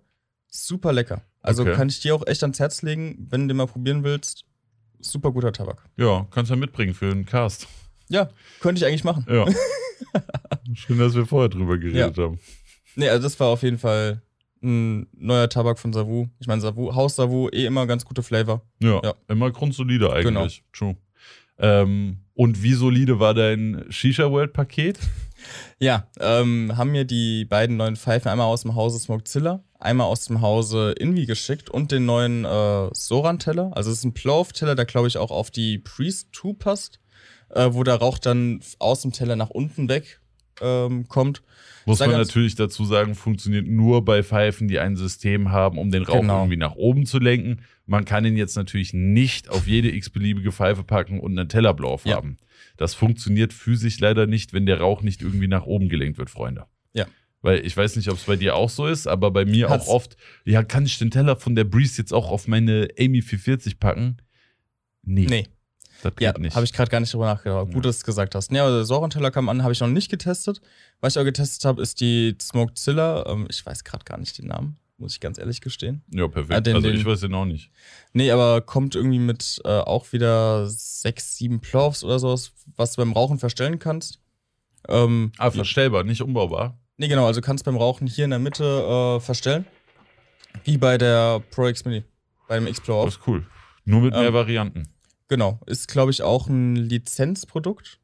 Super lecker. Also Okay. kann ich dir auch echt ans Herz legen, wenn du den mal probieren willst. Super guter Tabak. Ja, kannst du ja mitbringen für den Cast. Ja, könnte ich eigentlich machen. Ja. Schön, dass wir vorher drüber geredet haben. Nee, also das war auf jeden Fall ein neuer Tabak von Savu. Ich meine, Savu, Haus Savu, eh immer ganz gute Flavor. Ja, Ja. immer grundsolide Genau. eigentlich. True. Ähm, und wie solide war dein Shisha World Paket? Ja, ähm, haben mir die beiden neuen Pfeifen einmal aus dem Hause Smokezilla, einmal aus dem Hause Invi geschickt und den neuen äh, Soran-Teller. Also es ist ein Plow-Teller, der glaube ich auch auf die Priest 2 passt, äh, wo der Rauch dann aus dem Teller nach unten weg ähm, kommt. Muss man natürlich dazu sagen, funktioniert nur bei Pfeifen, die ein System haben, um den Rauch Genau. irgendwie nach oben zu lenken. Man kann ihn jetzt natürlich nicht auf jede x-beliebige Pfeife packen und einen Tellerblau Ja. haben. Das funktioniert physisch leider nicht, wenn der Rauch nicht irgendwie nach oben gelenkt wird, Freunde. Ja. Weil ich weiß nicht, ob es bei dir auch so ist, aber bei mir Hat's. auch oft, ja, kann ich den Teller von der Breeze jetzt auch auf meine Amy 440 packen? Nee, Nee, das geht ja, nicht. habe ich gerade gar nicht drüber nachgedacht. Ja. Gut, dass du es gesagt hast. Ja, aber der Soran-Teller kam an, habe ich noch nicht getestet. Was ich auch getestet habe, ist die Smokezilla. Ähm, ich weiß gerade gar nicht den Namen. Muss ich ganz ehrlich gestehen. Ja, perfekt. Ah, den- also ich weiß den auch nicht. Nee, aber kommt irgendwie mit äh, auch wieder sechs, sieben Plows oder sowas, was du beim Rauchen verstellen kannst. Ähm, Ah, verstellbar, nicht umbaubar. nee, genau, also kannst beim Rauchen hier in der Mitte äh, verstellen. Wie bei der Pro X Mini, bei dem auch. Das ist cool. Nur mit mehr Ähm, Varianten. Genau, ist glaube ich auch ein Lizenzprodukt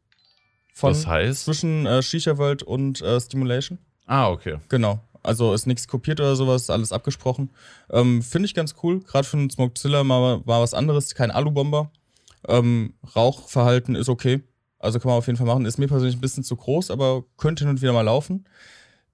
von Das heißt. zwischen äh, Shisha World und äh, Stimulation. Ah, okay. Genau. Also ist nichts kopiert oder sowas, alles abgesprochen. Ähm, Finde ich ganz cool. Gerade für einen Smokezilla mal, mal was anderes, kein Alubomber. Ähm, Rauchverhalten ist okay. Also kann man auf jeden Fall machen. Ist mir persönlich ein bisschen zu groß, aber könnte hin und wieder mal laufen.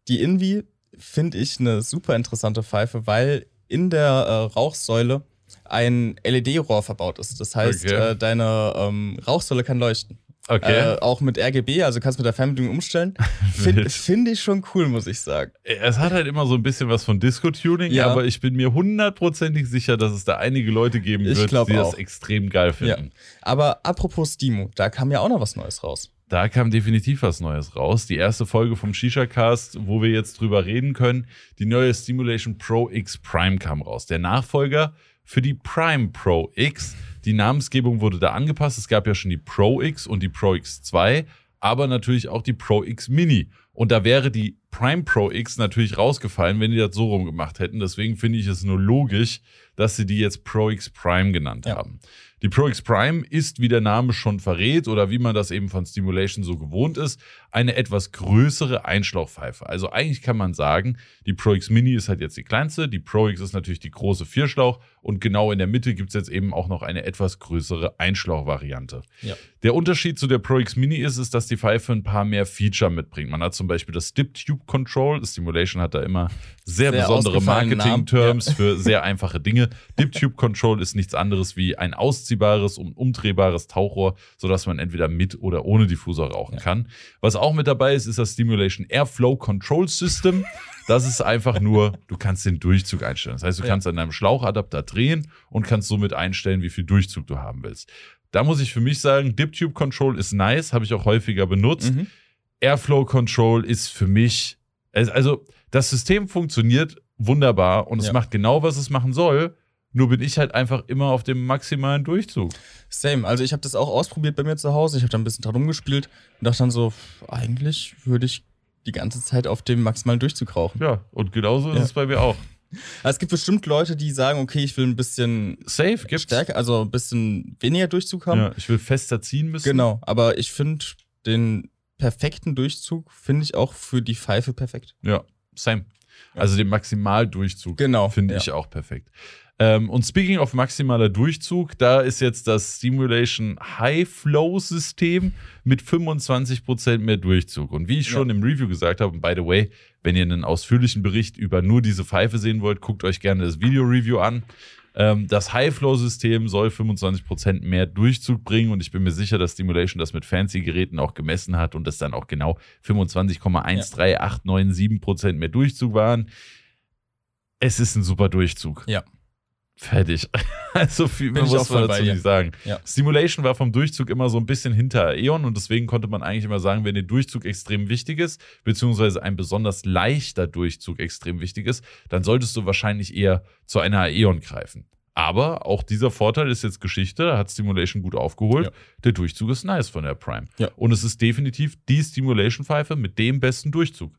Die Invi finde ich eine super interessante Pfeife, weil in der äh, Rauchsäule ein LED-Rohr verbaut ist. Das heißt, Okay. äh, deine ähm, Rauchsäule kann leuchten. Okay. Äh, auch mit RGB, also kannst mit der Fernbedienung umstellen. Finde find ich schon cool, muss ich sagen. Es hat halt immer so ein bisschen was von Disco-Tuning, Ja. aber ich bin mir hundertprozentig sicher, dass es da einige Leute geben Ich wird, die das auch. extrem geil finden. Aber apropos Stimo, da kam ja auch noch was Neues raus. Da kam definitiv was Neues raus. Die erste Folge vom Shisha Cast, wo wir jetzt drüber reden können. Die neue Stimulation Pro X Prime kam raus. Der Nachfolger für die Prime Pro X. Die Namensgebung wurde da angepasst. Es gab ja schon die Pro X und die Pro X2, aber natürlich auch die Pro X Mini. Und da wäre die Prime Pro X natürlich rausgefallen, wenn die das so rum gemacht hätten. Deswegen finde ich es nur logisch, dass sie die jetzt Pro X Prime genannt Ja. haben. Die Pro X Prime ist, wie der Name schon verrät oder wie man das eben von Stimulation so gewohnt ist, eine etwas größere Einschlauchpfeife. Also eigentlich kann man sagen, die Pro X Mini ist halt jetzt die kleinste, die Pro X ist natürlich die große Vierschlauch und genau in der Mitte gibt es jetzt eben auch noch eine etwas größere Einschlauchvariante. Ja. Der Unterschied zu der Pro X Mini ist, ist, dass die Pfeife ein paar mehr Feature mitbringt. Man hat zum Beispiel das Dip Tube Control. Stimulation hat da immer sehr, Sehr besondere Marketing-Terms für sehr einfache Dinge. Dip Tube Control ist nichts anderes wie ein ausziehbares und umdrehbares Tauchrohr, sodass man entweder mit oder ohne Diffusor rauchen Ja. kann. Was auch mit dabei ist, ist das Stimulation Airflow Control System. Das ist einfach nur, du kannst den Durchzug einstellen. Das heißt, du kannst an deinem Schlauchadapter drehen und kannst somit einstellen, wie viel Durchzug du haben willst. Da muss ich für mich sagen, Dip Tube Control ist nice, habe ich auch häufiger benutzt. Mhm. Airflow Control ist für mich, es- also das System funktioniert wunderbar und es Ja. macht genau, was es machen soll. Nur bin ich halt einfach immer auf dem maximalen Durchzug. Same. Also ich habe das auch ausprobiert bei mir zu Hause. Ich habe da ein bisschen dran rumgespielt und dachte dann so, eigentlich würde ich die ganze Zeit auf dem maximalen Durchzug rauchen. Ja, und genauso ist Ja. es bei mir auch. Also es gibt bestimmt Leute, die sagen, okay, ich will ein bisschen Safe gibt's. stärker, also ein bisschen weniger Durchzug haben. Ja, ich will fester ziehen müssen. Genau, aber ich finde den perfekten Durchzug finde ich auch für die Pfeife perfekt. Ja, same. Also den Maximaldurchzug Genau, finde ja. ich auch perfekt. Ähm, und speaking of maximaler Durchzug, da ist jetzt das Stimulation High Flow System mit 25% mehr Durchzug. Und wie ich schon im Review gesagt habe, und by the way, wenn ihr einen ausführlichen Bericht über nur diese Pfeife sehen wollt, guckt euch gerne das Video-Review an. Ähm, das High-Flow-System soll 25% mehr Durchzug bringen und ich bin mir sicher, dass Stimulation das mit Fancy-Geräten auch gemessen hat und das dann auch genau 25,13897% mehr Durchzug waren. Es ist ein super Durchzug. Ja. Fertig. Also viel mehr muss man dazu nicht sagen. Ja. Stimulation war vom Durchzug immer so ein bisschen hinter Aeon und deswegen konnte man eigentlich immer sagen, wenn der Durchzug extrem wichtig ist, beziehungsweise ein besonders leichter Durchzug extrem wichtig ist, dann solltest du wahrscheinlich eher zu einer Aeon greifen. Aber auch dieser Vorteil ist jetzt Geschichte, da hat Stimulation gut aufgeholt. Ja. Der Durchzug ist nice von der Prime. Ja. Und es ist definitiv die Stimulation-Pfeife mit dem besten Durchzug.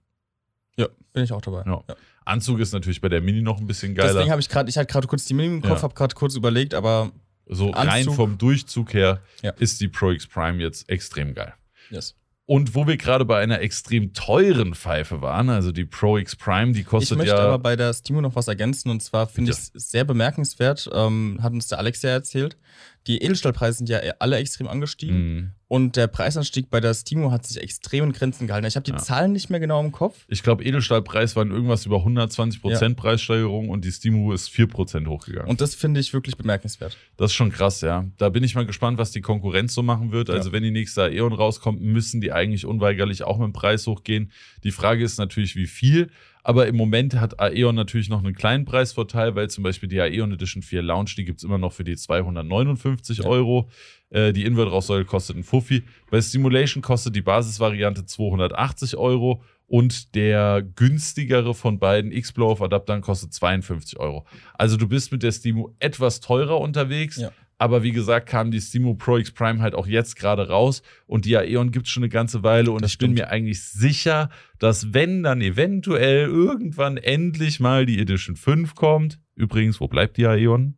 Ja, bin ich auch dabei. Ja. Anzug ist natürlich bei der Mini noch ein bisschen Deswegen geiler. habe ich gerade, ich hatte gerade kurz die Mini im Kopf, Ja. habe gerade kurz überlegt, aber So rein Anzug. vom Durchzug her Ja. ist die Pro X Prime jetzt extrem geil. yes. Und wo wir gerade bei einer extrem teuren Pfeife waren, also die Pro X Prime, die Ich kostet möchte ja. aber bei der Stimo noch was ergänzen und zwar finde ich es sehr bemerkenswert, ähm, hat uns der Alex ja erzählt. Die Edelstahlpreise sind ja alle extrem angestiegen Mhm. und der Preisanstieg bei der Stimo hat sich extrem in Grenzen gehalten. Ich habe die Ja. Zahlen nicht mehr genau im Kopf. Ich glaube, Edelstahlpreis waren irgendwas über 120% Preissteigerung und die Stimu ist 4% hochgegangen. Und das finde ich wirklich bemerkenswert. das ist schon krass, ja. Da bin ich mal gespannt, was die Konkurrenz so machen wird. Also, Ja. wenn die nächste Aeon rauskommt, müssen die eigentlich unweigerlich auch mit dem Preis hochgehen. Die Frage ist natürlich, wie viel. Aber im Moment hat Aeon natürlich noch einen kleinen Preisvorteil, weil zum Beispiel die Aeon Edition 4 Lounge, die gibt es immer noch für die 259 Ja. Euro. Äh, die Invert-Rauchsäule kostet ein Fuffi. Bei Stimulation kostet die Basisvariante 280 Euro und der günstigere von beiden X-Blow-Adaptern kostet 52 Euro. Also du bist mit der Stimo etwas teurer unterwegs, Ja. Aber wie gesagt kam die Stimo Pro X Prime halt auch jetzt gerade raus und die Aeon gibt es schon eine ganze Weile und Das ich bin stimmt. mir eigentlich sicher, dass wenn dann eventuell irgendwann endlich mal die Edition 5 kommt, übrigens, wo bleibt die Aeon?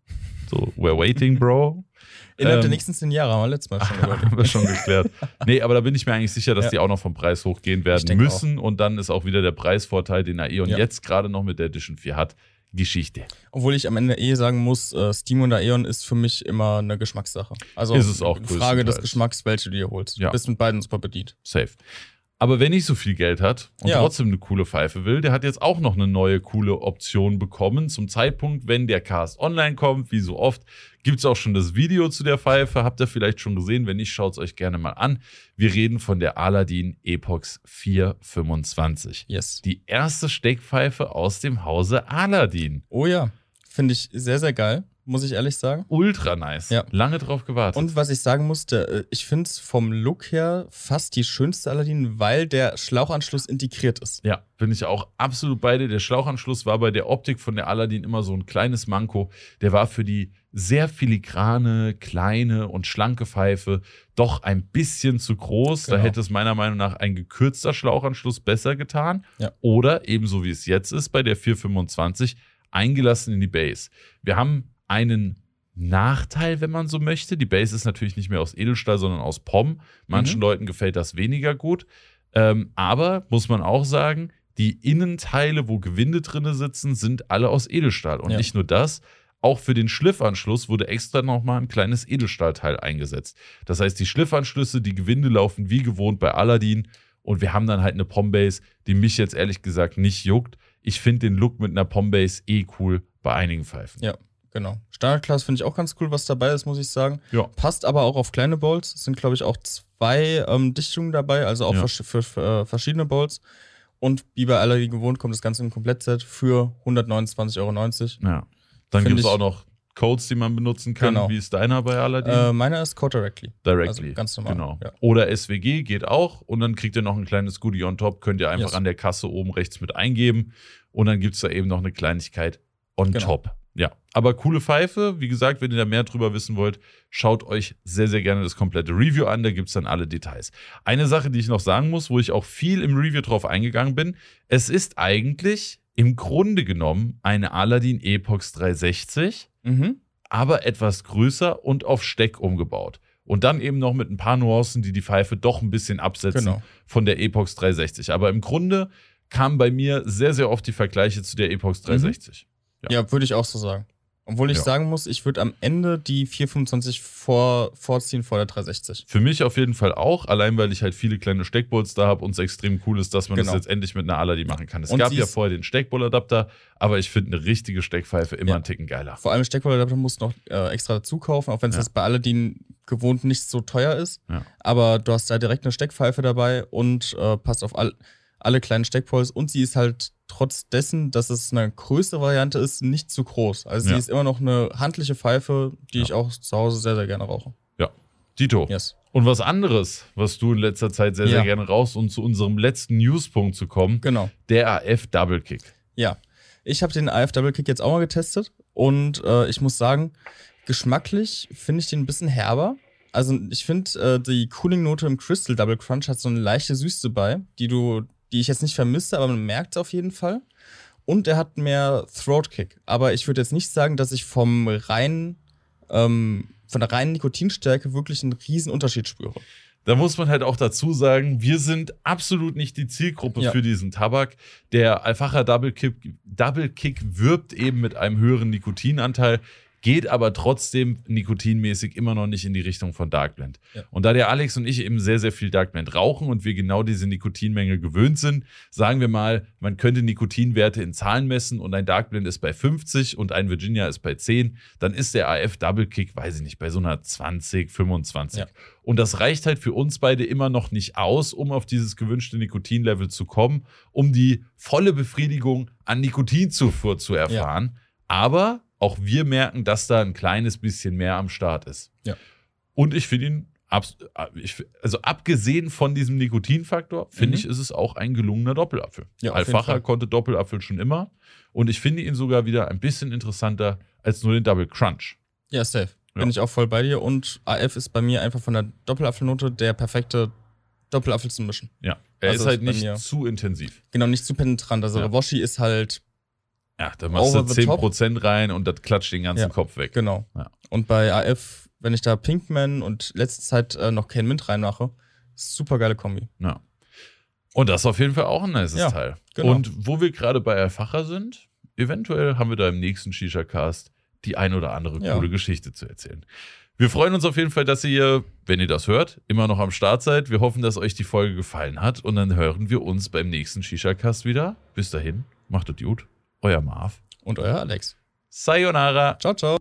So, we're waiting, bro. Innerhalb Ähm, der nächsten zehn Jahre haben wir letztes Mal schon haben wir schon geklärt. Nee, aber da bin ich mir eigentlich sicher, dass Ja. die auch noch vom Preis hochgehen werden müssen. Und dann ist auch wieder der Preisvorteil, den Aeon Ja. jetzt gerade noch mit der Edition 4 hat, Geschichte. Obwohl ich am Ende eh sagen muss, äh, Steam und Aeon ist für mich immer eine Geschmackssache. Also Ist es auch eine Frage des. Geschmacks, welche du dir holst. Ja. Du bist mit beiden super bedient. Safe. Aber wer nicht so viel Geld hat und Ja. trotzdem eine coole Pfeife will, der hat jetzt auch noch eine neue coole Option bekommen. Zum Zeitpunkt, wenn der Cast online kommt, wie so oft, gibt es auch schon das Video zu der Pfeife. Habt ihr vielleicht schon gesehen? Wenn nicht, schaut es euch gerne mal an. Wir reden von der Aladdin Epox 425. Yes. Die erste Steckpfeife aus dem Hause Aladdin. Oh ja, finde ich sehr, sehr geil, muss ich ehrlich sagen. Ultra nice. Ja. Lange drauf gewartet. Und was ich sagen musste, äh, ich finde es vom Look her fast die schönste Aladdin, weil der Schlauchanschluss integriert ist. Ja, bin ich auch absolut bei dir. Der Schlauchanschluss war bei der Optik von der Aladdin immer so ein kleines Manko. Der war für die sehr filigrane, kleine und schlanke Pfeife doch ein bisschen zu groß. Da Genau. hätte es meiner Meinung nach ein gekürzter Schlauchanschluss besser getan. Ja. Oder ebenso wie es jetzt ist bei der 425 eingelassen in die Base. Wir haben einen Nachteil, wenn man so möchte. Die Base ist natürlich nicht mehr aus Edelstahl, sondern aus POM. Manchen Mhm. Leuten gefällt das weniger gut. Ähm, aber muss man auch sagen, die Innenteile, wo Gewinde drin sitzen, sind alle aus Edelstahl. Und Ja. nicht nur das, auch für den Schliffanschluss wurde extra nochmal ein kleines Edelstahlteil eingesetzt. Das heißt, die Schliffanschlüsse, die Gewinde laufen wie gewohnt bei Aladdin. Und wir haben dann halt eine Pombase, die mich jetzt ehrlich gesagt nicht juckt. Ich finde den Look mit einer Pombase eh cool bei einigen Pfeifen. Ja, genau. Standardclass finde ich auch ganz cool, was dabei ist, muss ich sagen. Ja. Passt aber auch auf kleine Bowls. Es sind, glaube ich, auch zwei ähm, Dichtungen dabei, also auch Ja. vers- für, für äh, verschiedene Bowls. Und wie bei Aladdin gewohnt kommt das Ganze im Komplettset für 129,90 Euro. Ja. Dann gibt es auch noch Codes, die man benutzen kann. Genau. Wie ist deiner bei Aladdin? Äh, meiner ist Code Directly. Directly. Also ganz normal. Genau. Ja. Oder SWG geht auch und dann kriegt ihr noch ein kleines Goodie on top, könnt ihr einfach Yes. an der Kasse oben rechts mit eingeben und dann gibt es da eben noch eine Kleinigkeit on Genau. top. Ja, aber coole Pfeife. Wie gesagt, wenn ihr da mehr drüber wissen wollt, schaut euch sehr, sehr gerne das komplette Review an. Da gibt es dann alle Details. Eine Sache, die ich noch sagen muss, wo ich auch viel im Review drauf eingegangen bin, es ist eigentlich im Grunde genommen eine Aladdin Epox 360 Mhm. aber etwas größer und auf Steck umgebaut. Und dann eben noch mit ein paar Nuancen, die die Pfeife doch ein bisschen absetzen Genau. von der Epox 360. Aber im Grunde kamen bei mir sehr, sehr oft die Vergleiche zu der Epox 360. Ja. Ja, würde ich auch so sagen. Obwohl ich Ja. sagen muss, ich würde am Ende die 425 vor, vorziehen vor der 360. Für mich auf jeden Fall auch, allein weil ich halt viele kleine Steckbolts da habe und es extrem cool ist, dass man Genau. das jetzt endlich mit einer Aladdin machen kann. Es Und gab ja vorher den Steckbolladapter, aber ich finde eine richtige Steckpfeife immer Ja. einen Ticken geiler. Vor allem Steckbolladapter musst du noch äh, extra dazu kaufen, auch wenn es Ja. jetzt bei Aladdin gewohnt nicht so teuer ist. Ja. Aber du hast da direkt eine Steckpfeife dabei und äh, passt auf all, alle kleinen Steckpols. Und sie ist halt trotz dessen, dass es eine größere Variante ist, nicht zu groß. Also sie Ja. ist immer noch eine handliche Pfeife, die Ja. ich auch zu Hause sehr, sehr gerne rauche. Dito. Yes. Und was anderes, was du in letzter Zeit sehr, sehr Ja. gerne raus und zu unserem letzten Newspunkt zu kommen, Genau. der AF Double Kick. Ja, ich habe den AF Double Kick jetzt auch mal getestet und äh, ich muss sagen, geschmacklich finde ich den ein bisschen herber. Also ich finde, äh, die Cooling-Note im Crystal Double Crunch hat so eine leichte Süße bei, die du, die ich jetzt nicht vermisse, aber man merkt es auf jeden Fall. Und er hat mehr Throat Kick. Aber ich würde jetzt nicht sagen, dass ich vom reinen, ähm, von der reinen Nikotinstärke wirklich einen riesen Unterschied spüre. Da muss man halt auch dazu sagen, wir sind absolut nicht die Zielgruppe Ja. für diesen Tabak. Der Alfacher Double Kick, Double Kick wirbt eben mit einem höheren Nikotinanteil, geht aber trotzdem nikotinmäßig immer noch nicht in die Richtung von Dark Blend. Ja. Und da der Alex und ich eben sehr, sehr viel Dark Blend rauchen und wir genau diese Nikotinmenge gewöhnt sind, sagen wir mal, man könnte Nikotinwerte in Zahlen messen und ein Dark Blend ist bei 50 und ein Virginia ist bei 10, dann ist der AF Double Kick, weiß ich nicht, bei so einer 20, 25. Ja. Und das reicht halt für uns beide immer noch nicht aus, um auf dieses gewünschte Nikotinlevel zu kommen, um die volle Befriedigung an Nikotinzufuhr zu erfahren. Aber auch wir merken, dass da ein kleines bisschen mehr am Start ist. Ja. Und ich finde ihn ich, also abgesehen von diesem Nikotinfaktor, finde Mhm. ich, ist es auch ein gelungener Doppelapfel. Ja, Alfacher konnte Doppelapfel schon immer. Und ich finde ihn sogar wieder ein bisschen interessanter als nur den Double Crunch. Ja, safe. Ja. Bin ich auch voll bei dir. Und AF ist bei mir einfach von der Doppelapfelnote der perfekte Doppelapfel zum Mischen. Ja. Er Also ist halt nicht zu intensiv. Genau, nicht zu penetrant. Also Ja. Rewoshi ist halt, Ja, da machst du Over the top. 10% rein und das klatscht den ganzen Ja. Kopf weg. genau. Ja. Und bei AF, wenn ich da Pinkman und letzte Zeit äh, noch Ken Mint reinmache, super geile Kombi. Ja. Und das ist auf jeden Fall auch ein nices Ja, Teil. genau. Und wo wir gerade bei Erfacher sind, eventuell haben wir da im nächsten Shisha-Cast die ein oder andere coole Geschichte zu erzählen. Wir freuen uns auf jeden Fall, dass ihr, wenn ihr das hört, immer noch am Start seid. Wir hoffen, dass euch die Folge gefallen hat und dann hören wir uns beim nächsten Shisha-Cast wieder. Bis dahin, macht es gut. Euer Marv. Und euer Alex. Sayonara. Ciao, ciao.